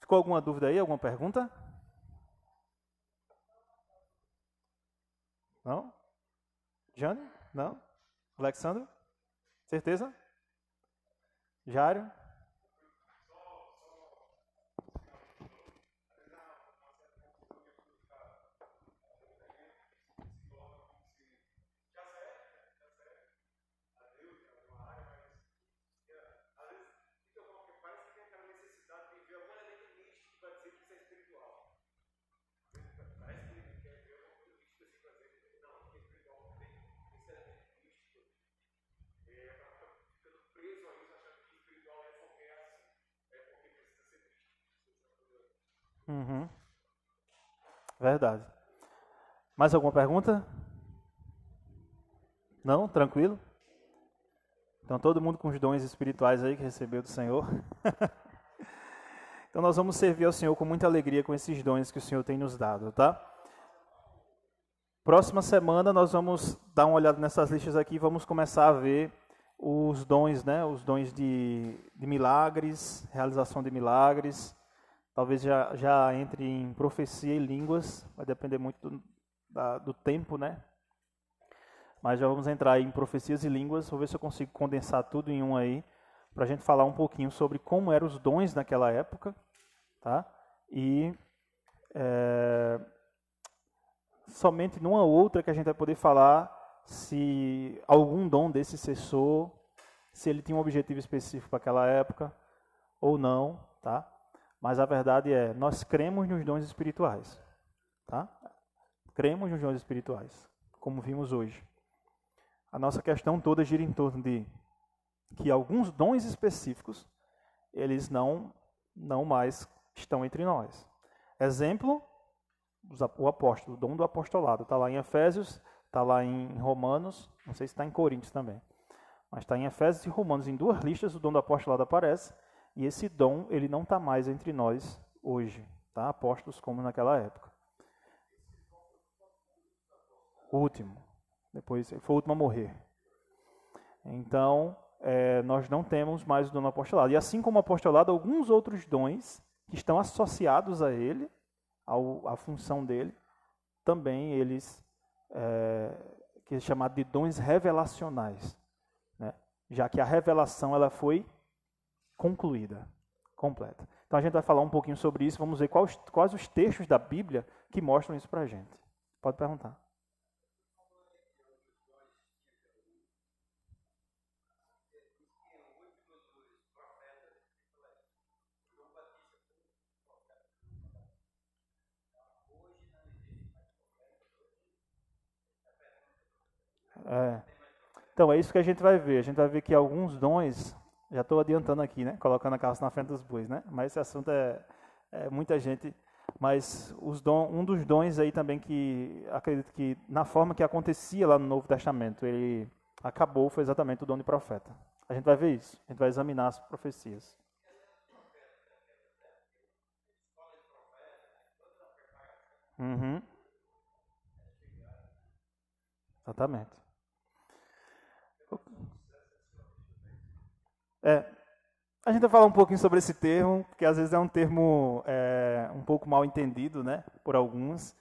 Ficou alguma dúvida aí? Alguma pergunta? Não? Jane? Não? Alexandre? Certeza? Jário? Uhum. Verdade. Mais alguma pergunta? Não? Tranquilo? Então, todo mundo com os dons espirituais aí que recebeu do Senhor. então, nós vamos servir ao Senhor com muita alegria com esses dons que o Senhor tem nos dado, tá? Próxima semana nós vamos dar uma olhada nessas listas aqui e vamos começar a ver os dons, né? Os dons de, de milagres, realização de milagres, Talvez já, já entre em profecia e línguas, vai depender muito do, da, do tempo, né? Mas já vamos entrar em profecias e línguas. Vou ver se eu consigo condensar tudo em um aí, para a gente falar um pouquinho sobre como eram os dons naquela época, tá? E é, somente numa outra que a gente vai poder falar se algum dom desse cessou, se ele tinha um objetivo específico para aquela época ou não, tá? Mas a verdade é, nós cremos nos dons espirituais. Tá? Cremos nos dons espirituais, como vimos hoje. A nossa questão toda gira em torno de que alguns dons específicos, eles não, não mais estão entre nós. Exemplo, o apóstolo, o dom do apostolado. Está lá em Efésios, está lá em Romanos, não sei se está em Coríntios também. Mas está em Efésios e Romanos, em duas listas o dom do apostolado aparece. E esse dom, ele não está mais entre nós hoje, tá? Apóstolos como naquela época. O último. Depois, ele foi o último a morrer. Então, é, nós não temos mais o dom do apostolado. E assim como o apostolado, alguns outros dons que estão associados a ele, ao, à função dele, também eles, é, que é chamado de dons revelacionais. Né? Já que a revelação ela foi concluída, completa. Então a gente vai falar um pouquinho sobre isso, vamos ver quais, quais os textos da Bíblia que mostram isso para a gente. Pode perguntar. É. Então é isso que a gente vai ver. A gente vai ver que alguns dons já estou adiantando aqui, né? Colocando a carroça na frente dos bois, né? Mas esse assunto é, é muita gente. Mas don, um dos dons aí também que acredito que na forma que acontecia lá no Novo Testamento, ele acabou foi exatamente o dom de profeta. A gente vai ver isso. A gente vai examinar as profecias. Uhum. Exatamente. É, a gente vai falar um pouquinho sobre esse termo, porque às vezes é um termo é, um pouco mal entendido né, por alguns.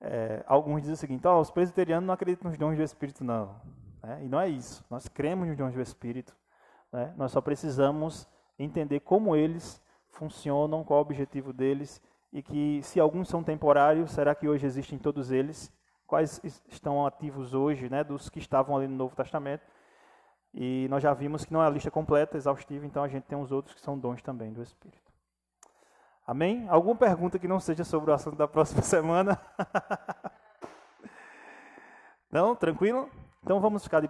É, alguns dizem o seguinte: oh, os presbiterianos não acreditam nos dons do Espírito, não. É, e não é isso. Nós cremos nos dons do Espírito. Né? Nós só precisamos entender como eles funcionam, qual o objetivo deles e que se alguns são temporários, será que hoje existem todos eles? Quais estão ativos hoje, né, dos que estavam ali no Novo Testamento? E nós já vimos que não é a lista completa, exaustiva, então a gente tem os outros que são dons também do Espírito. Amém? Alguma pergunta que não seja sobre o assunto da próxima semana? não? Tranquilo? Então vamos ficar de